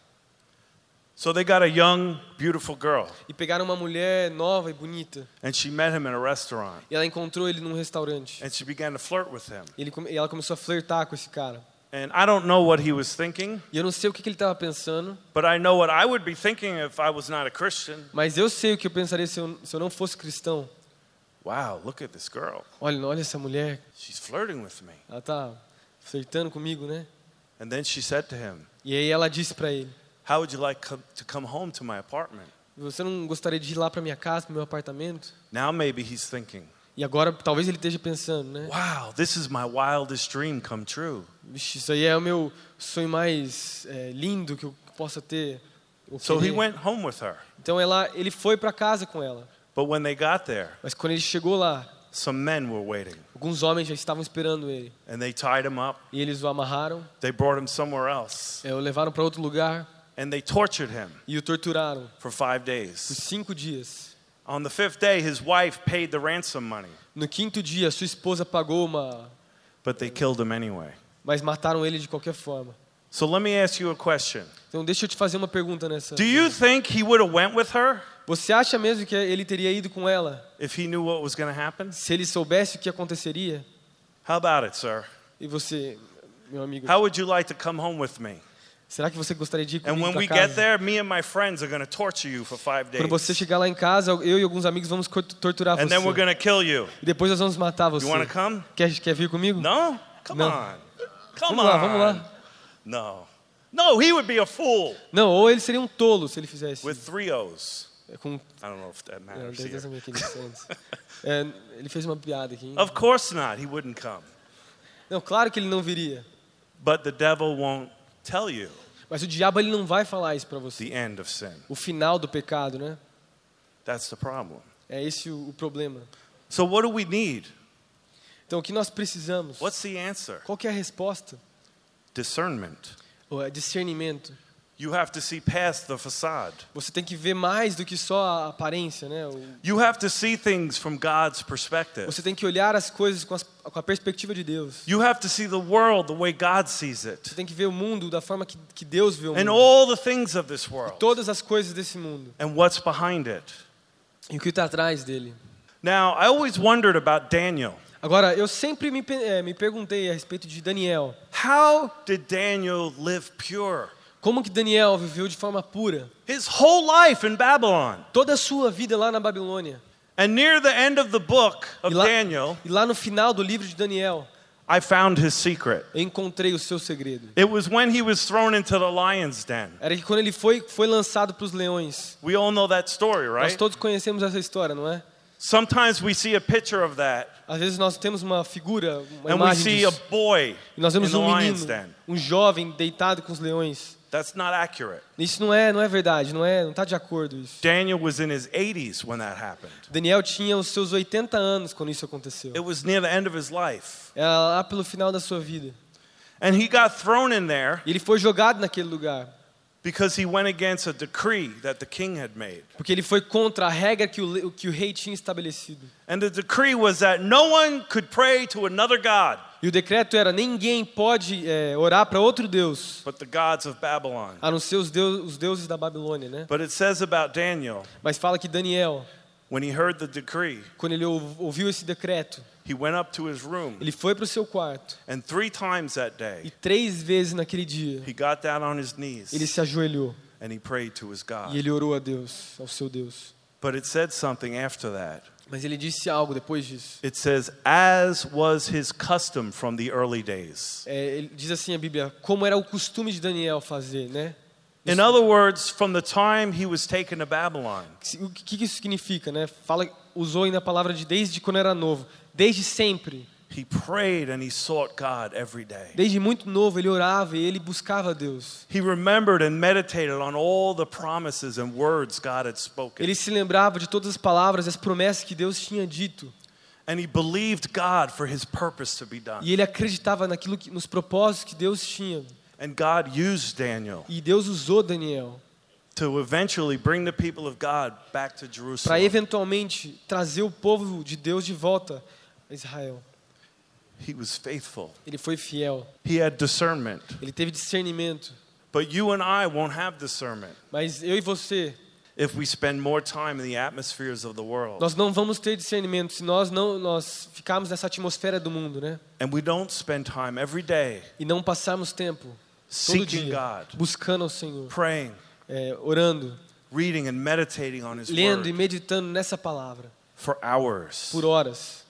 So they got a young, beautiful girl, E pegaram uma mulher nova e bonita. and she met him in a restaurant, E ela encontrou ele num restaurante. and she began to flirt with him. E, ele, e ela começou a flertar com esse cara. And I don't know what he was thinking, E eu não sei o que, que ele estava pensando, but I know what I would be thinking if I was not a Christian. mas eu sei o que eu pensaria se eu, se eu não fosse cristão. Wow, look at this girl. Olha, olha essa mulher, She's flirting with me. ela tá flertando comigo, né? And then she said to him, E aí ela disse para ele: How would you like to come home to my apartment? Você não gostaria de ir lá para minha casa, para meu apartamento? Now maybe he's thinking, E agora talvez ele esteja pensando, né? Wow, this is my wildest dream come true. Vixe, isso aí é o meu sonho mais é, lindo que eu possa ter. So he went home with her. Então ela, ele foi para casa com ela. But when they got there, Mas quando ele chegou lá, some men were waiting, alguns homens já estavam esperando ele. and they tied him up. E eles o amarraram, They brought him somewhere else, é, o levaram para outro lugar and they tortured him e o torturaram for five por days. cinco dias. On the fifth day, his wife paid the ransom money, No quinto dia, sua esposa pagou uma, but they killed him anyway. mas mataram ele de qualquer forma. So let me ask you a question. Então deixa eu te fazer uma pergunta nessa. Do you think he would have went with her Você acha mesmo que ele teria ido com ela if he knew what was going to happen? se ele soubesse o que aconteceria? How about it, sir? E você, meu amigo, How would you like to come home with me? Será que você gostaria de ir And comigo when para we casa? get there, me and my friends are going to torture you for five days. Quando você chegar lá em casa, eu e alguns amigos vamos torturar And then we're você. going to kill you. E depois nós vamos matar você. You want to come? Quer, quer vir comigo? No? Come No. on. Come Vamos lá, on. vamos lá. No. No, he would be a fool Não, ou ele seria um tolo se ele fizesse. with three O's. É, Com, I don't know if that é, matters sense. *laughs* É, ele fez uma piada aqui. Of course not. He wouldn't come. Não, claro que ele não viria. But the devil won't tell you Mas o diabo ele não vai falar isso para você. the end of sin. O final do pecado, né? That's the problem. É esse o, o problema. So, what do we need? Então, o que nós precisamos? What's the answer? Qual que é a resposta? Discernment. Ou é discernimento. You have to see past the facade. Você tem que ver mais do que só a aparência, né? O- You have to see things from God's perspective. Você tem que olhar as coisas com, as- com a perspectiva de Deus. You have to see the world the way God sees it. Você tem que ver o mundo da forma que, que Deus vê o mundo. And all the things of this world. Todas as coisas desse mundo. And what's behind it. E o que está atrás dele. Now, I always wondered about Daniel. Agora, eu sempre me, eh, me perguntei a respeito de Daniel. How did Daniel live pure? Como que Daniel viveu de forma pura? His whole life in Babylon. Toda a sua vida lá na Babilônia. And near the end of the book E of lá, Daniel, e lá no final do livro de Daniel, I found his secret. eu encontrei o seu segredo. It was when he was thrown into the lion's den. Era que quando ele foi, foi lançado para os leões. We all know that story, Nós right? todos conhecemos essa história, não é? Sometimes we see a picture of that Às vezes nós temos uma figura, uma and we imagem see a boy E nós vemos the um menino, den. um jovem deitado com os leões. That's not accurate. Isso não é, não é verdade, não é, não está de acordo isso. Daniel was in his 80s when that happened. Daniel tinha os seus 80 anos quando isso aconteceu. It was near the end of his life. Era lá pelo final da sua vida. And he got thrown in there E ele foi jogado naquele lugar, because he went against a decree that the king had made. porque ele foi contra a regra que o, que o rei tinha estabelecido. And the decree was that no one could pray to another God E o decreto era: ninguém pode é, orar para outro Deus, but the gods of Babylon. a não ser os, deus, os deuses da Babilônia, né? But it says about Daniel, Mas fala que Daniel, when he heard the decree, quando ele ou- ouviu esse decreto, he went up to his room, ele foi para o seu quarto and three times that e day, três vezes naquele dia he got down on his ele knees se ajoelhou and he prayed to his e God. ele orou a Deus, ao seu Deus. But it said something after that. Mas ele disse algo depois disso. It says, as was his custom from the early days. É, ele diz assim a Bíblia, como era o costume de Daniel fazer, né? In other words, from the time he was taken to Babylon, O que que isso significa, né? Fala, usou ainda a palavra de desde quando era novo, desde sempre, he prayed and he sought God every day. desde muito novo ele orava e ele buscava Deus. He remembered and meditated on all the promises and words God had spoken. Ele se lembrava de todas as palavras, as promessas que Deus tinha dito, And he believed God for his purpose to be done. e ele acreditava naquilo que, nos propósitos que Deus tinha. And God used Daniel E Deus usou Daniel to eventually bring the people of God back to para Jerusalem. eventualmente trazer o povo de Deus de volta a Israel. He was faithful. Ele foi fiel, He had discernment. ele teve discernimento. But you and I won't have discernment Mas eu e você, if we spend more time in the atmospheres of the world nós não vamos ter discernimento se nós não nós ficarmos nessa atmosfera do mundo, né? and we don't spend time every day E não passarmos tempo todo seeking dia God, buscando ao Senhor, praying, é, orando, reading and meditating on His lendo e Word meditando nessa palavra for hours. por horas.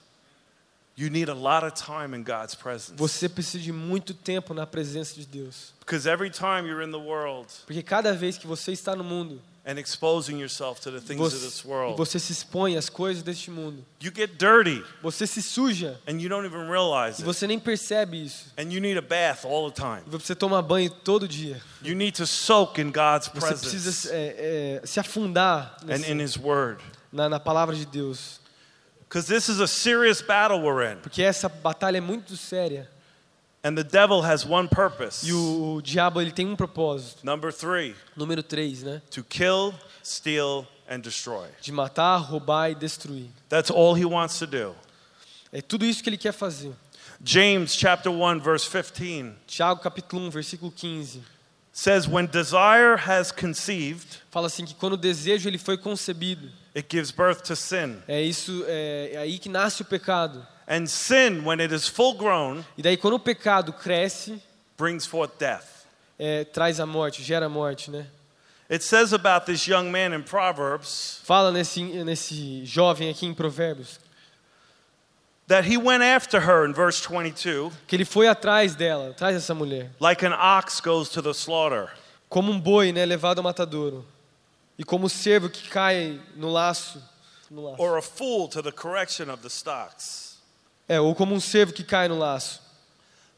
You need a lot of time in God's presence. Você precisa de muito tempo na presença de Deus, Because every time you're in the world porque cada vez que você está no mundo and exposing yourself to the things of você, this e world, você se expõe às coisas deste mundo, you get dirty você se suja and you don't even realize e it. você nem percebe isso. And you need a bath all the time. Você toma banho todo dia. You need to soak in God's Você precisa presence é, é, se afundar and nesse- in His Word. na, na palavra de Deus. Because this is a serious battle we're in. Porque essa batalha é muito séria. And the devil has one purpose. E o, o diabo ele tem um propósito. Number three, Número 3, né? to kill, steal, and destroy. De matar, roubar e destruir. That's all he wants to do. É tudo isso que ele quer fazer. James chapter 1 verse 15 Tiago capítulo 1, versículo 15. says when desire has conceived, Fala assim que quando o desejo ele foi concebido, it gives birth to sin. é isso é, é aí que nasce o pecado. And sin when it is full grown E daí quando o pecado cresce, brings forth death. é, traz a morte, gera a morte, né? It says about this young man in Proverbs Fala nesse nesse jovem aqui em Provérbios that he went after her in verse 22 que ele foi atrás dela, atrás dessa mulher, like an ox goes to the slaughter. como um boi, né, levado ao matadouro, e como o cervo que cai no laço, no laço. or a fool to the correction of the stocks, É, ou como um cervo que cai no laço,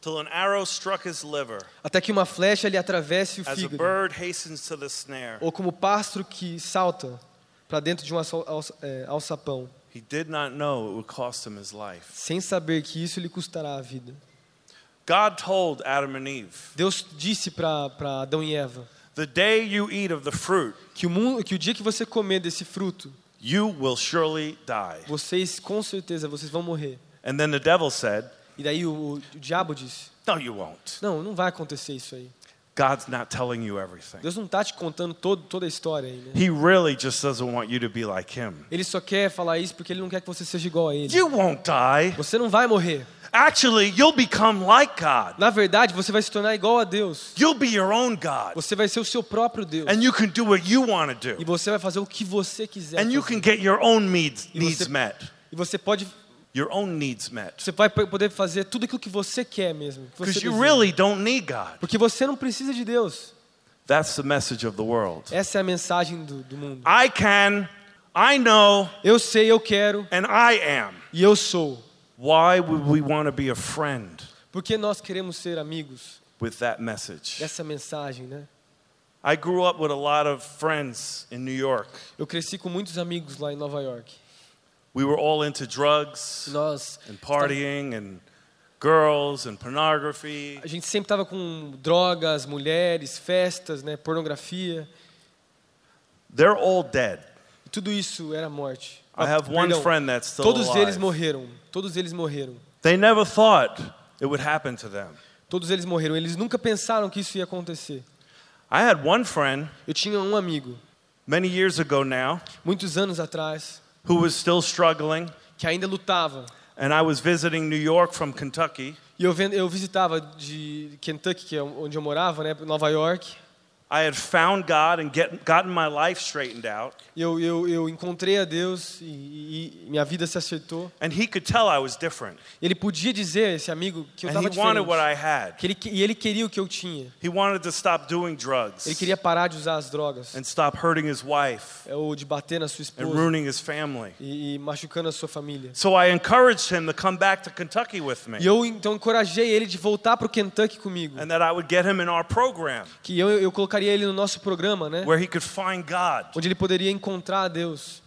till an arrow struck his liver, até que uma flecha lhe atravesse o as a fígado, bird hastens to the snare. ou como o pássaro que salta para dentro de um é, alçapão. He did not know it would cost him his life. sem saber que isso lhe custará a vida. God told Adam and Eve, Deus disse para Adão e Eva The day you eat of the fruit, que o, que o dia que você comer desse fruto, you will surely die. vocês com certeza vocês vão morrer. And then the devil said, E daí o, o, o diabo disse: No, you won't. Não, não vai acontecer isso aí. God's not telling you everything. Deus não está te contando todo, toda a história aí, né? He really just doesn't want you to be like him. Ele só quer falar isso porque ele não quer que você seja igual a ele. You won't die. Você não vai morrer. Actually, you'll become like God. Na verdade, você vai se tornar igual a Deus. You'll be your own God. Você vai ser o seu próprio Deus. And you can do what you want to E do. você vai fazer o que você quiser. And you fazer. can get your own needs, E needs met. E você pode, Your own needs met. você vai poder fazer tudo aquilo que você quer mesmo. Because you really don't need God. Porque você não precisa de Deus. That's the message of the world. Essa é a mensagem do, do mundo. I can, I know, Eu sei, eu quero and I am. e eu sou. Why would we want to be a friend Porque nós queremos ser amigos with that message? dessa mensagem, né? I grew up with a lot of friends in New York. Eu cresci com muitos amigos lá em Nova York. We were all into drugs Nós and partying and girls and pornography. a gente sempre estava com drogas, mulheres, festas, né, pornografia. They're all dead. E tudo isso era morte. I have one Perdão, friend that's still Todos eles morreram. Todos eles morreram. They never thought it would happen to them. Todos eles morreram. Eles nunca pensaram que isso ia acontecer. I had one friend Eu tinha um amigo, many years ago now muitos anos atrás, who was still struggling, que ainda lutava. and I was visiting New York from Kentucky. E eu, eu visitava de Kentucky, que é onde eu morava, né, Nova York. I had found God and get, gotten my life straightened out, eu, eu, eu encontrei a Deus e, e- minha vida se acertou. and he could tell I was different. Ele podia dizer, esse amigo, que eu And estava he wanted diferente. what I had. Que ele, e ele queria o que eu tinha. He wanted to stop doing drugs Ele queria parar de usar as drogas. and stop hurting his wife é, Ou de bater na sua and esposa ruining his family. e, e machucando a sua família. So I encouraged him to come back to Kentucky with me E eu então encorajei ele de voltar para o Kentucky comigo. and that I would get him in our program Que eu, eu colocaria ele no nosso programa, né? where he could find God. Onde ele poderia encontrar Deus.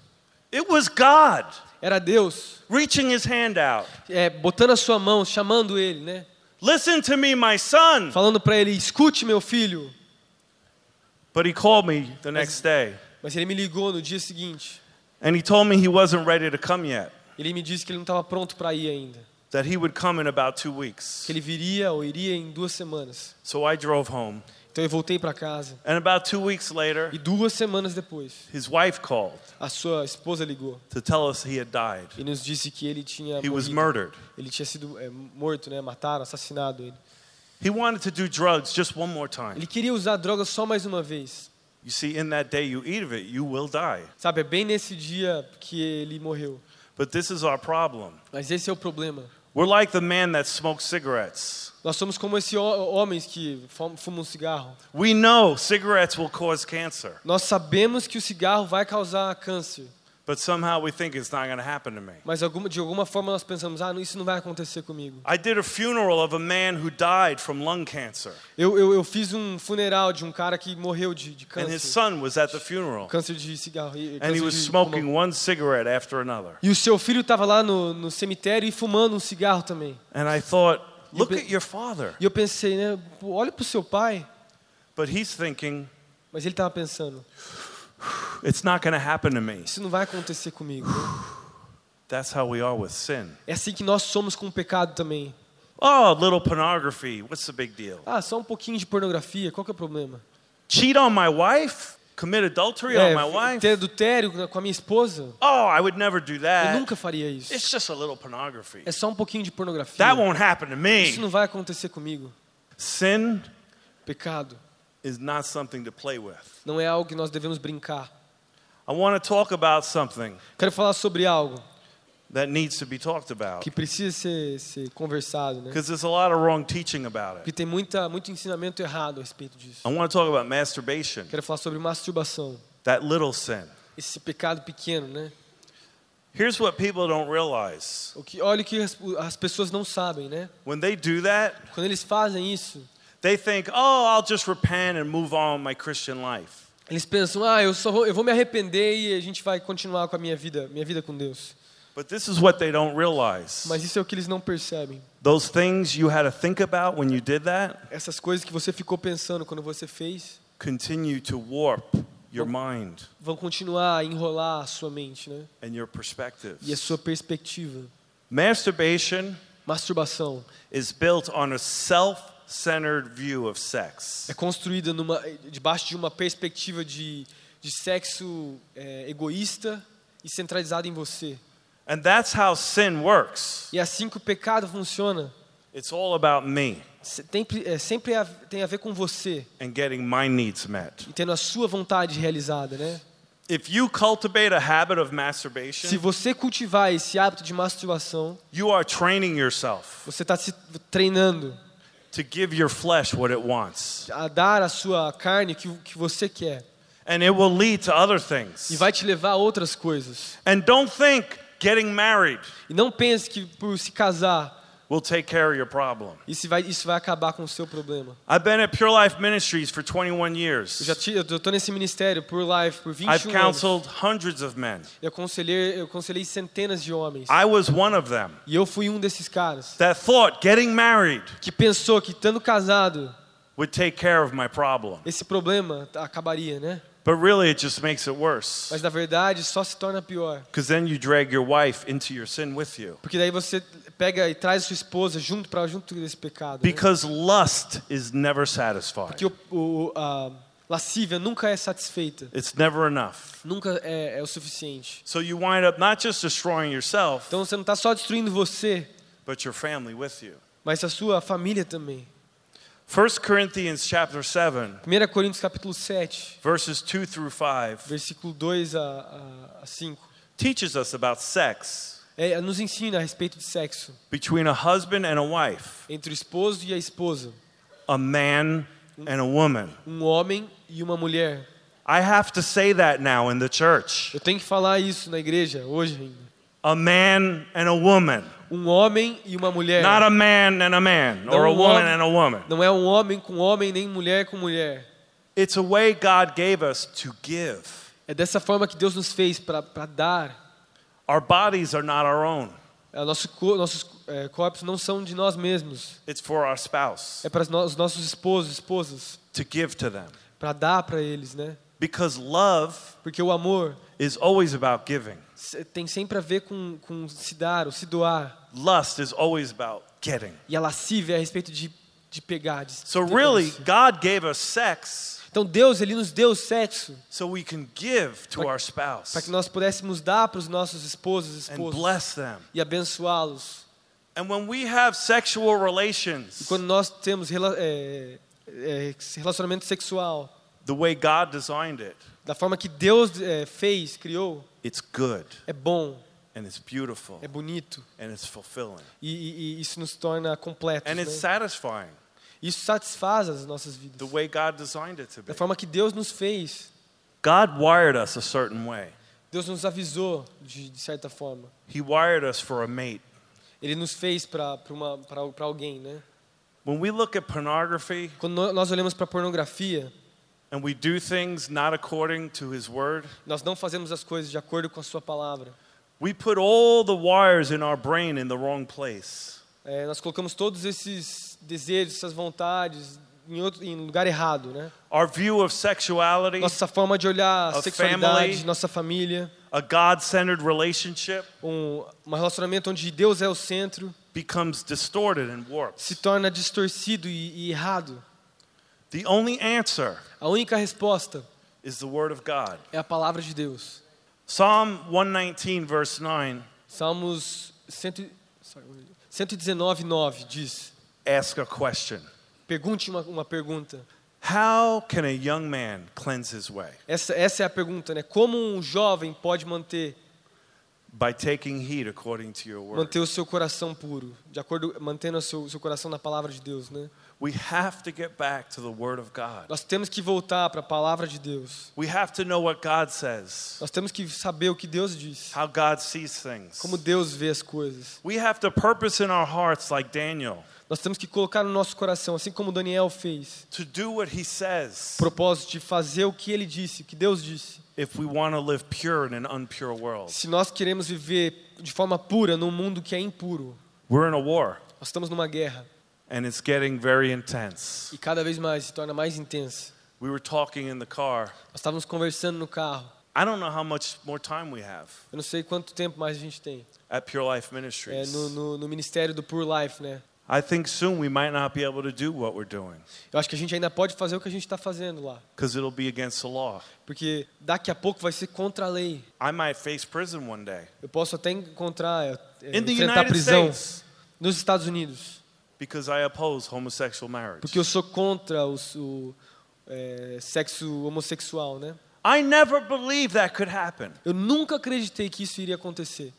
It was God Era Deus, reaching his hand out. é, botando a sua mão, chamando ele, né? Listen to me, my son. Falando para ele: escute, meu filho. But he called me the next day Mas ele me ligou no dia seguinte. and he told me he wasn't ready to come yet, Ele me disse que ele não estava pronto para ir ainda. that he would come in about two weeks. Que ele viria ou iria em duas semanas. So I drove home. Então eu voltei para casa. And about two weeks later, E duas semanas depois, his wife called a sua esposa ligou to tell us he had died. e nos disse que ele tinha He was murdered. Ele tinha sido é, morto, né? Mataram, assassinado ele. He wanted to do drugs just one more time. Ele queria usar drogas só mais uma vez. You see, in that day you eat of it, you will die. Sabe, é bem nesse dia que ele morreu. But this is our problem. Mas esse é o problema. We're like the man that smokes cigarettes. Nós somos como esses homens que fum- fumam cigarro. We know cigarettes will cause cancer, Nós sabemos que o cigarro vai causar câncer. but somehow we think it's not going to happen to me. Mas alguma, de alguma forma nós pensamos, ah, isso não vai acontecer comigo. I did a funeral of a man who died from lung cancer, Eu, eu, eu fiz um funeral de um cara que morreu de, de and his câncer. son was at the funeral, Câncer de cigarro. e- and he câncer was smoking pulmão. one cigarette after another. E o seu filho estava lá no, no cemitério e fumando um cigarro também. And I thought, look at your father. E eu pensei, né, olha para o seu pai. But he's thinking, Mas ele estava pensando, it's not going to happen to me. isso não vai acontecer comigo. That's how we are with sin. É assim que nós somos com o pecado também. Oh, little pornography. What's the big deal? Ah, só um pouquinho de pornografia, qual que é o problema? Cheat on my wife? Commit adultery on my É, wife? ter adultério com a minha esposa, Oh, I would never do eu that. nunca faria isso. It's just a little pornography. É só um pouquinho de pornografia. That won't happen to Isso me. não vai acontecer comigo. Sin Pecado is not something to play with. não é algo que nós devemos brincar. I want to talk about something Quero falar sobre algo that needs to be talked about que precisa ser, ser conversado, né? because there's a lot of wrong teaching about Porque it. tem muita, muito ensinamento errado a respeito disso. I want to talk about masturbation, Quero falar sobre masturbação, that little sin. esse pecado pequeno, né? Here's what people don't realize O que, olha o que as, as pessoas não sabem, né? when they do that, Quando eles fazem isso, they think, oh, I'll just repent and move on with my Christian life. eles pensam: "Ah, eu só vou, eu vou me arrepender e a gente vai continuar com a minha vida, minha vida com Deus". But this is what they don't realize. Mas isso é o que eles não percebem. Those things you had to think about when you did that Essas coisas que você ficou pensando quando você fez continue to warp your mind vão continuar a enrolar a sua mente, né? and your perspective. E a sua perspectiva. Masturbation Masturbação is built on a self-centered view of sex. é construída numa, debaixo de uma perspectiva de, de sexo é, egoísta e centralizado em você. And that's how sin works. E assim que o pecado funciona. It's all about me Se- Tem, é, sempre a- tem a ver com você and getting my needs met. e tendo a sua vontade realizada, né? If you cultivate a habit of Se masturbation, você cultivar esse hábito de masturbação, you are training yourself você está se treinando to give your flesh what it wants. a dar a sua carne o que, que você quer. And it will lead to other E things. vai te levar a outras coisas. And don't think getting married E não pense que por se casar, will take care of your problem. isso vai, isso vai acabar com o seu problema. I've been at Pure Life Ministries for 21 years. Eu já eu estou nesse ministério por live por 21 I've anos. counseled hundreds of men. Eu aconselhei, eu aconselhei centenas de homens. I was one of them E eu fui um desses caras that thought getting married que pensou que estando casado, would take care of my problem. esse problema acabaria, né? But really, it just makes it worse. Mas na verdade só se torna pior. Because then you drag your wife into your sin with you. Porque daí você pega e traz sua esposa junto para junto desse pecado. né? Because lust is never satisfied, Porque o, o- a lascívia nunca é satisfeita, it's never enough. nunca é, é o suficiente. So you wind up not just destroying yourself, Então você não está só destruindo você, but your family with you. mas a sua família também. 1 Corinthians chapter 7, 1 Coríntios capítulo 7, verses 2 through 5, versículo 2 a, a, a 5, teaches us about sex é, nos ensina a respeito de sexo between a husband and a wife, entre o esposo e a esposa, a man and a woman. um homem e uma mulher. I have to say that now in the church. Eu tenho que falar isso na igreja hoje ainda. A man and a woman, Um homem e uma mulher. not a man and a man, or a Não um woman homem- and a woman. Não é um homem com homem nem mulher com mulher. It's a way God gave us to give. É dessa forma que Deus nos fez para dar. Our bodies are not our own, É, nosso nossos é, corpos não são de nós mesmos. it's for our spouse É para os nossos esposos, esposas, to give to them. para dar para eles, né? Because love Porque o amor is always about giving, tem sempre a ver com, com se dar ou se doar. lust is always about getting. E a lascívia é a respeito de, de pegar. De, So, really, God gave us sex Então Deus ele nos deu sexo so we can give to our spouse para que nós pudéssemos dar para os nossos esposos e and esposas bless them. e abençoá-los. And when we have sexual E relations quando nós temos é, é, relacionamento sexual the way God designed it, da forma que Deus é, fez, criou, it's good é bom, and it's beautiful é bonito and it's fulfilling e, e- isso nos torna completos. and né? it's satisfying Isso satisfaz as nossas the vidas. way God designed it to be. Da forma que Deus nos fez, God wired us a certain way. Deus nos avisou de, de certa forma. He wired us for a mate. Ele nos fez para alguém, né? When we look at pornography Quando nós olhamos para pornografia, and we do things not according to His Word, nós não fazemos as coisas de acordo com a sua palavra. we put all the wires in our brain in the wrong place. É, nós colocamos todos esses desejos, essas vontades em, outro, em lugar errado, né? Our view of sexuality, Nossa forma de olhar a sexualidade, family. nossa família, a God centered relationship, um, um relacionamento onde Deus é o centro, becomes distorted and warped. se torna distorcido e, e errado. The only answer A única resposta is the Word of God. é a palavra de Deus. Psalm 119, verse 9, Salmos 100 sorry, 119, 9 diz: asks a question Pergunte uma, uma pergunta. How can a young man cleanse his way? Essa, essa é a pergunta, né? Como um jovem pode manter By taking heed according to your word. manter o seu coração puro, de acordo mantendo o seu, seu coração na palavra de Deus, né? We have to get back to the Word of God. Nós temos que voltar para a palavra de Deus. We have to know what God says, Nós temos que saber o que Deus diz, how God sees things. como Deus vê as coisas. We have to purpose in our hearts, like Daniel, Nós temos que colocar no nosso coração, assim como Daniel fez, to do what he says propósito de fazer o que ele disse, o que Deus disse. if we want to live pure in an unpure world. Se nós queremos viver de forma pura num mundo que é impuro, We're in a war, nós estamos numa guerra and it's getting very intense. e cada vez mais se torna mais intensa. We were talking in the car. Nós estávamos conversando no carro. I don't know how much more time we have Eu não sei quanto tempo mais a gente tem. at Pure Life É, Ministries. no, no, no ministério do Pure Life, né? I think soon we might not be able to do what we're doing Eu acho que a gente ainda pode fazer o que a gente está fazendo lá. because it'll be against the law. Porque daqui a pouco vai ser contra a lei. I might face prison one day Eu posso até encontrar, é, é, in the enfrentar United prisão States nos Estados Unidos. Because I oppose homosexual marriage. Porque eu sou contra o, o é, sexo homossexual, né? I never believed that could happen, Eu nunca acreditei que isso iria acontecer.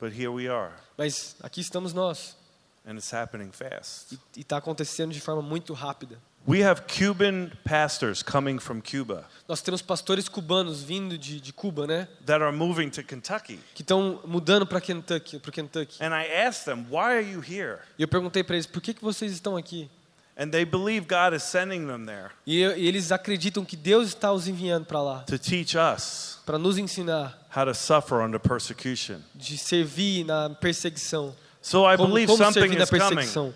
but here we are, Mas aqui estamos nós. and it's happening fast. E está acontecendo de forma muito rápida. We have Cuban pastors coming from Cuba Nós temos pastores cubanos vindo de, de Cuba, né? that are moving to Kentucky. Que estão mudando para Kentucky, para Kentucky. And I asked them, Why are you here? E eu perguntei para eles, por que, que vocês estão aqui? And they believe God is sending them there E, e eles acreditam que Deus está os enviando para lá, to teach us para nos ensinar how to suffer under persecution. de servir na perseguição. So I Como, believe como something servir na is coming.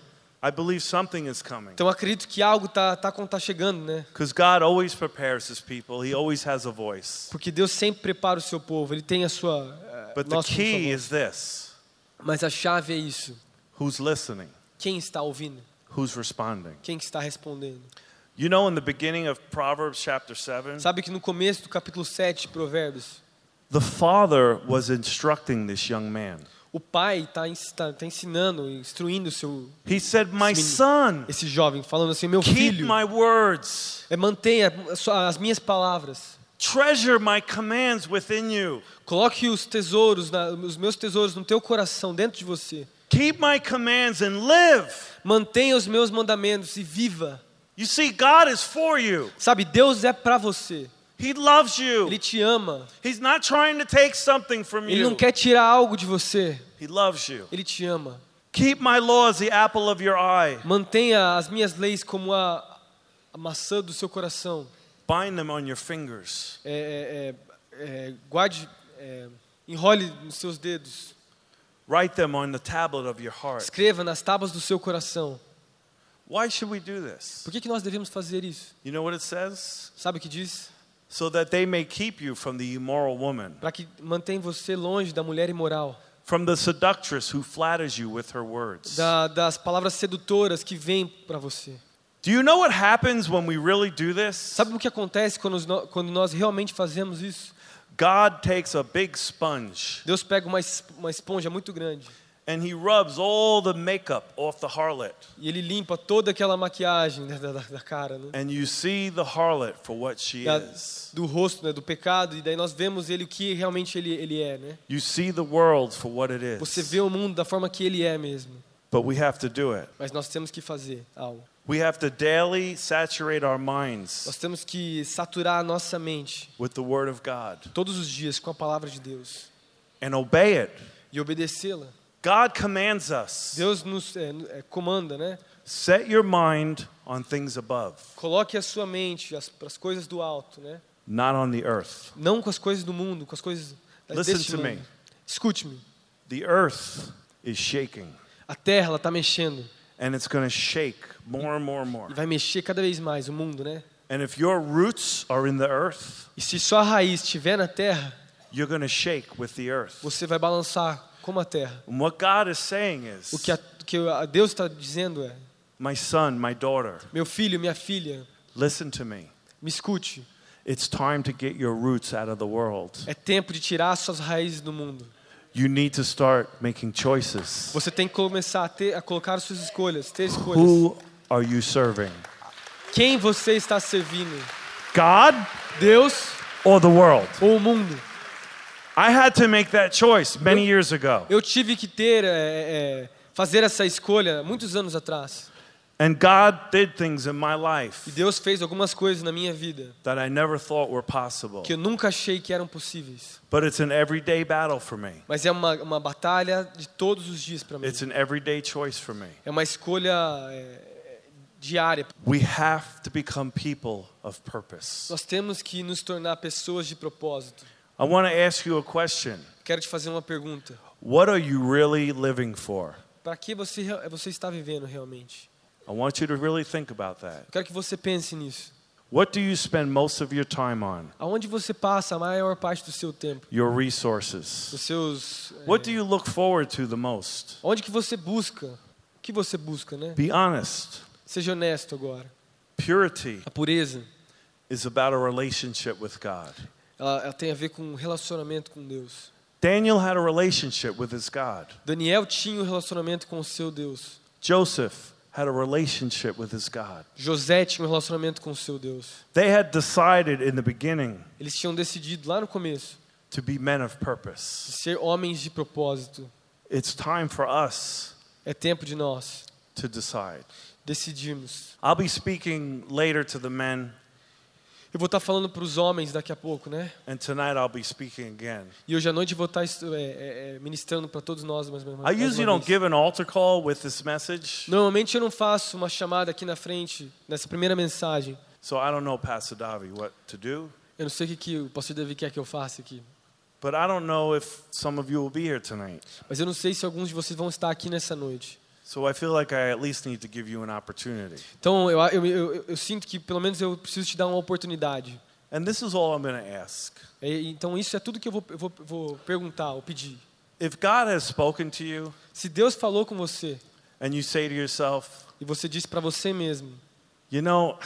I believe something is coming. Então acredito que algo tá tá tá chegando, né? Because God always prepares his people. He always has a voice. Porque Deus sempre prepara o seu povo, ele tem a sua eh, But the nossa key voz. is this Mas a chave é isso. who's listening? Quem está ouvindo? Who's responding? Quem que está respondendo? You know, in the beginning of Proverbs chapter 7, Sabe que no começo do capítulo 7 de Provérbios, the father was instructing this young man. O pai está tá, tá ensinando, instruindo seu He said, My menino. son, esse jovem, falando assim: "Meu keep filho, my words, é, mantenha as minhas palavras. treasure my commands within you. Coloque os tesouros, na- os meus tesouros no teu coração, dentro de você. Keep my commands and live. Mantenha os meus mandamentos e viva. You see, God is for you. Sabe, Deus é para você. He loves you. Ele te ama. He's not trying to take something from Ele não you. quer tirar algo de você. He loves you. Ele te ama. Keep my laws the apple of your eye. Mantenha as minhas leis como a, a maçã do seu coração. Bind them on your fingers. É, é, é, é, guarde, é, enrole nos seus dedos. Write them on the tablet of your heart. Escreva nas tábuas do seu coração. Why should we do this? Por que, que nós devemos fazer isso? You know what it says? Sabe o que diz? So that they may keep you from the immoral woman, Para que mantém você longe da mulher imoral, from the seductress who flatters you with her words. da, das palavras sedutoras que vêm para você. Do you know what happens when we really do this? Sabe o que acontece quando, quando nós realmente fazemos isso? God takes a big sponge Deus pega uma, uma esponja muito grande and he rubs all the makeup off the harlot. e ele limpa toda aquela maquiagem da, da- da cara, né? And you see the harlot for what she Da- is. do rosto, né, do pecado, e daí nós vemos ele o que realmente ele, ele é, né? You see the world for what it Você is. vê o mundo da forma que ele é mesmo, But we have to do it. mas nós temos que fazer algo. We have to daily saturate our minds Nós temos que saturar a nossa mente with the Word of God todos os dias com a palavra de Deus and obey it. e obedecê-la. God commands us Deus nos é, é, comanda, né? set your mind on things above, Coloque a sua mente para as coisas do alto, né? not on the earth. Não com as coisas do mundo, com as coisas Listen deste to mundo. me. Escute-me. The earth is shaking, A terra está mexendo and it's going to shake more and more and more. e vai mexer cada vez mais o mundo, né? And if your roots are in the earth, E se sua raiz estiver na terra, you're going to shake with the earth. você vai balançar como a terra. And what God is saying O is, que, a, o que Deus está dizendo é: my son, my daughter, meu filho, minha filha, listen to me. me escute. It's time to get your roots out of the world. É tempo de tirar as suas raízes do mundo. You need to start making choices. Você tem que começar a, ter, a colocar as suas escolhas, ter escolhas. Who are you serving? Quem você está servindo? God Deus or the world? ou o mundo? I had to make that choice many years ago. Eu tive que ter, é, é, fazer essa escolha muitos anos atrás. And God did things in my E life Deus fez algumas coisas na minha vida that I never thought were possible. que eu nunca achei que eram possíveis. But it's an everyday battle for me. Mas é uma, uma batalha de todos os dias para mim. It's an everyday choice for me. É uma escolha é, diária. We have to become people of purpose. Nós temos que nos tornar pessoas de propósito. I want to ask you a question. Quero te fazer uma pergunta. What are you really living for? Para que você, você está vivendo realmente? I want you to really think about that. Eu quero que você pense nisso. What do you spend most of your time on? Aonde você passa a maior parte do seu tempo? Your resources. Dos seus. é, What do you look forward to the most? Onde que você busca? O que você busca, né? Be honest. Seja honesto agora. Purity A pureza, is about a relationship with God. Ela, ela tem a ver com um relacionamento com Deus. Daniel had a relationship with his God. Daniel tinha um relacionamento com o seu Deus. Joseph had a relationship with his God. José tinha um relacionamento com o seu Deus. They had decided in the beginning Eles tinham decidido lá no começo to be men of de purpose. ser homens de propósito. It's time for us É tempo de nós to decide. decidirmos. I'll be speaking later to the men, Eu vou estar falando para os homens daqui a pouco, né? and tonight I'll be speaking again. E hoje à noite vou estar é, é, é, ministrando para todos nós mais, mais, I mais usually don't give an altar call with this message, Normalmente eu não faço uma chamada aqui na frente, nessa primeira mensagem. so I don't know, Pastor Davi, what to do. Eu não sei o que, que o pastor Davi quer que eu faça aqui. But I don't know if some of you will be here tonight. Mas eu não sei se alguns de vocês vão estar aqui nessa noite. So I feel like I at least need to give you an opportunity. Então eu, eu, eu, eu sinto que pelo menos eu preciso te dar uma oportunidade. And this is all I'm going to ask. E, então isso é tudo que eu vou, eu vou, vou perguntar ou pedir. If God has spoken to you Se Deus falou com você and you say to yourself, e você disse para você mesmo, you know,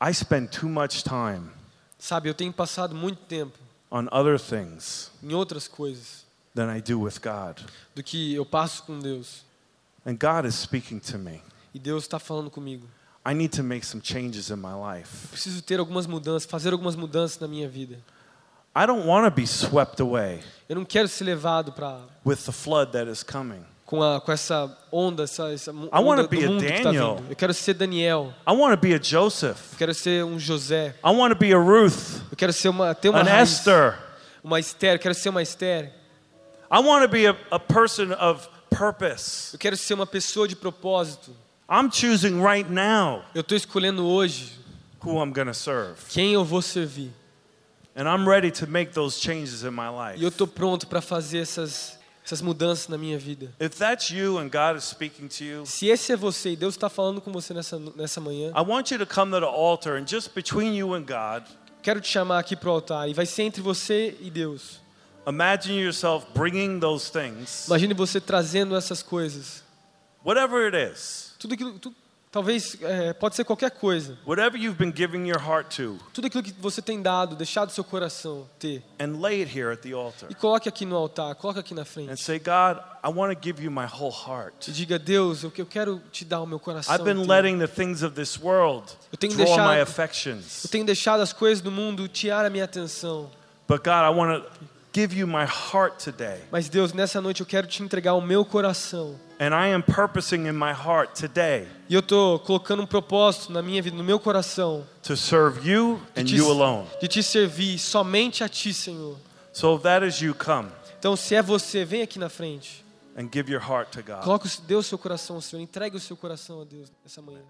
I spend too much time sabe, eu tenho passado muito tempo on other things em outras coisas than I do with God. do que eu passo com Deus. And God is speaking to me. E Deus está falando comigo. I need to make some changes in my Eu life. preciso ter algumas mudanças, fazer algumas mudanças na minha vida. I don't want to be swept away Eu não quero ser levado para with the flood that is coming. com, a, com essa onda, essa, essa mu- I wanna be a mundo que está Daniel. vindo. Eu quero ser Daniel. I want to be a Joseph. Eu quero ser um José. I want to be a Ruth, Eu quero ser uma, ter uma an raiz, Esther. uma Esther. Eu quero ser uma Esther. I want to be a, a person of purpose. Eu quero ser uma pessoa de propósito. I'm choosing right now Eu estou escolhendo hoje who I'm going to serve. quem eu vou servir. And I'm ready to make those changes in my life. E eu estou pronto para fazer essas, essas mudanças na minha vida. If that's you and God is speaking to you, Se esse é você e Deus está falando com você nessa, nessa manhã, I want you to come to the altar and just between you and God, quero te chamar aqui para o altar. E vai ser entre você e Deus. Imagine yourself bringing those things, Imagine você trazendo essas coisas. whatever it is, Tudo aquilo, tu- talvez é, pode ser qualquer coisa. whatever you've been giving your heart to, Tudo aquilo que você tem dado, deixado seu coração ter. and lay it here at the altar. E coloque aqui no altar, coloque aqui na frente. And say, God, I want to give you my whole heart. E diga, Deus, eu, eu quero te dar o meu coração. I've been letting the things of this world Eu tenho draw deixado- my Eu affections. tenho deixado as coisas do mundo tirar a minha atenção. But God, I want to give you my heart today. Mas Deus, nessa noite eu quero te entregar o meu coração. And I am purposing in my heart today E eu estou colocando um propósito na minha vida, no meu coração, to serve you and te, you alone. de te servir somente a Ti, Senhor. So that is you, come Então, se é você, vem aqui na frente. and give your heart to God. Coloque, o seu coração ao Senhor, entregue o seu coração a Deus essa manhã.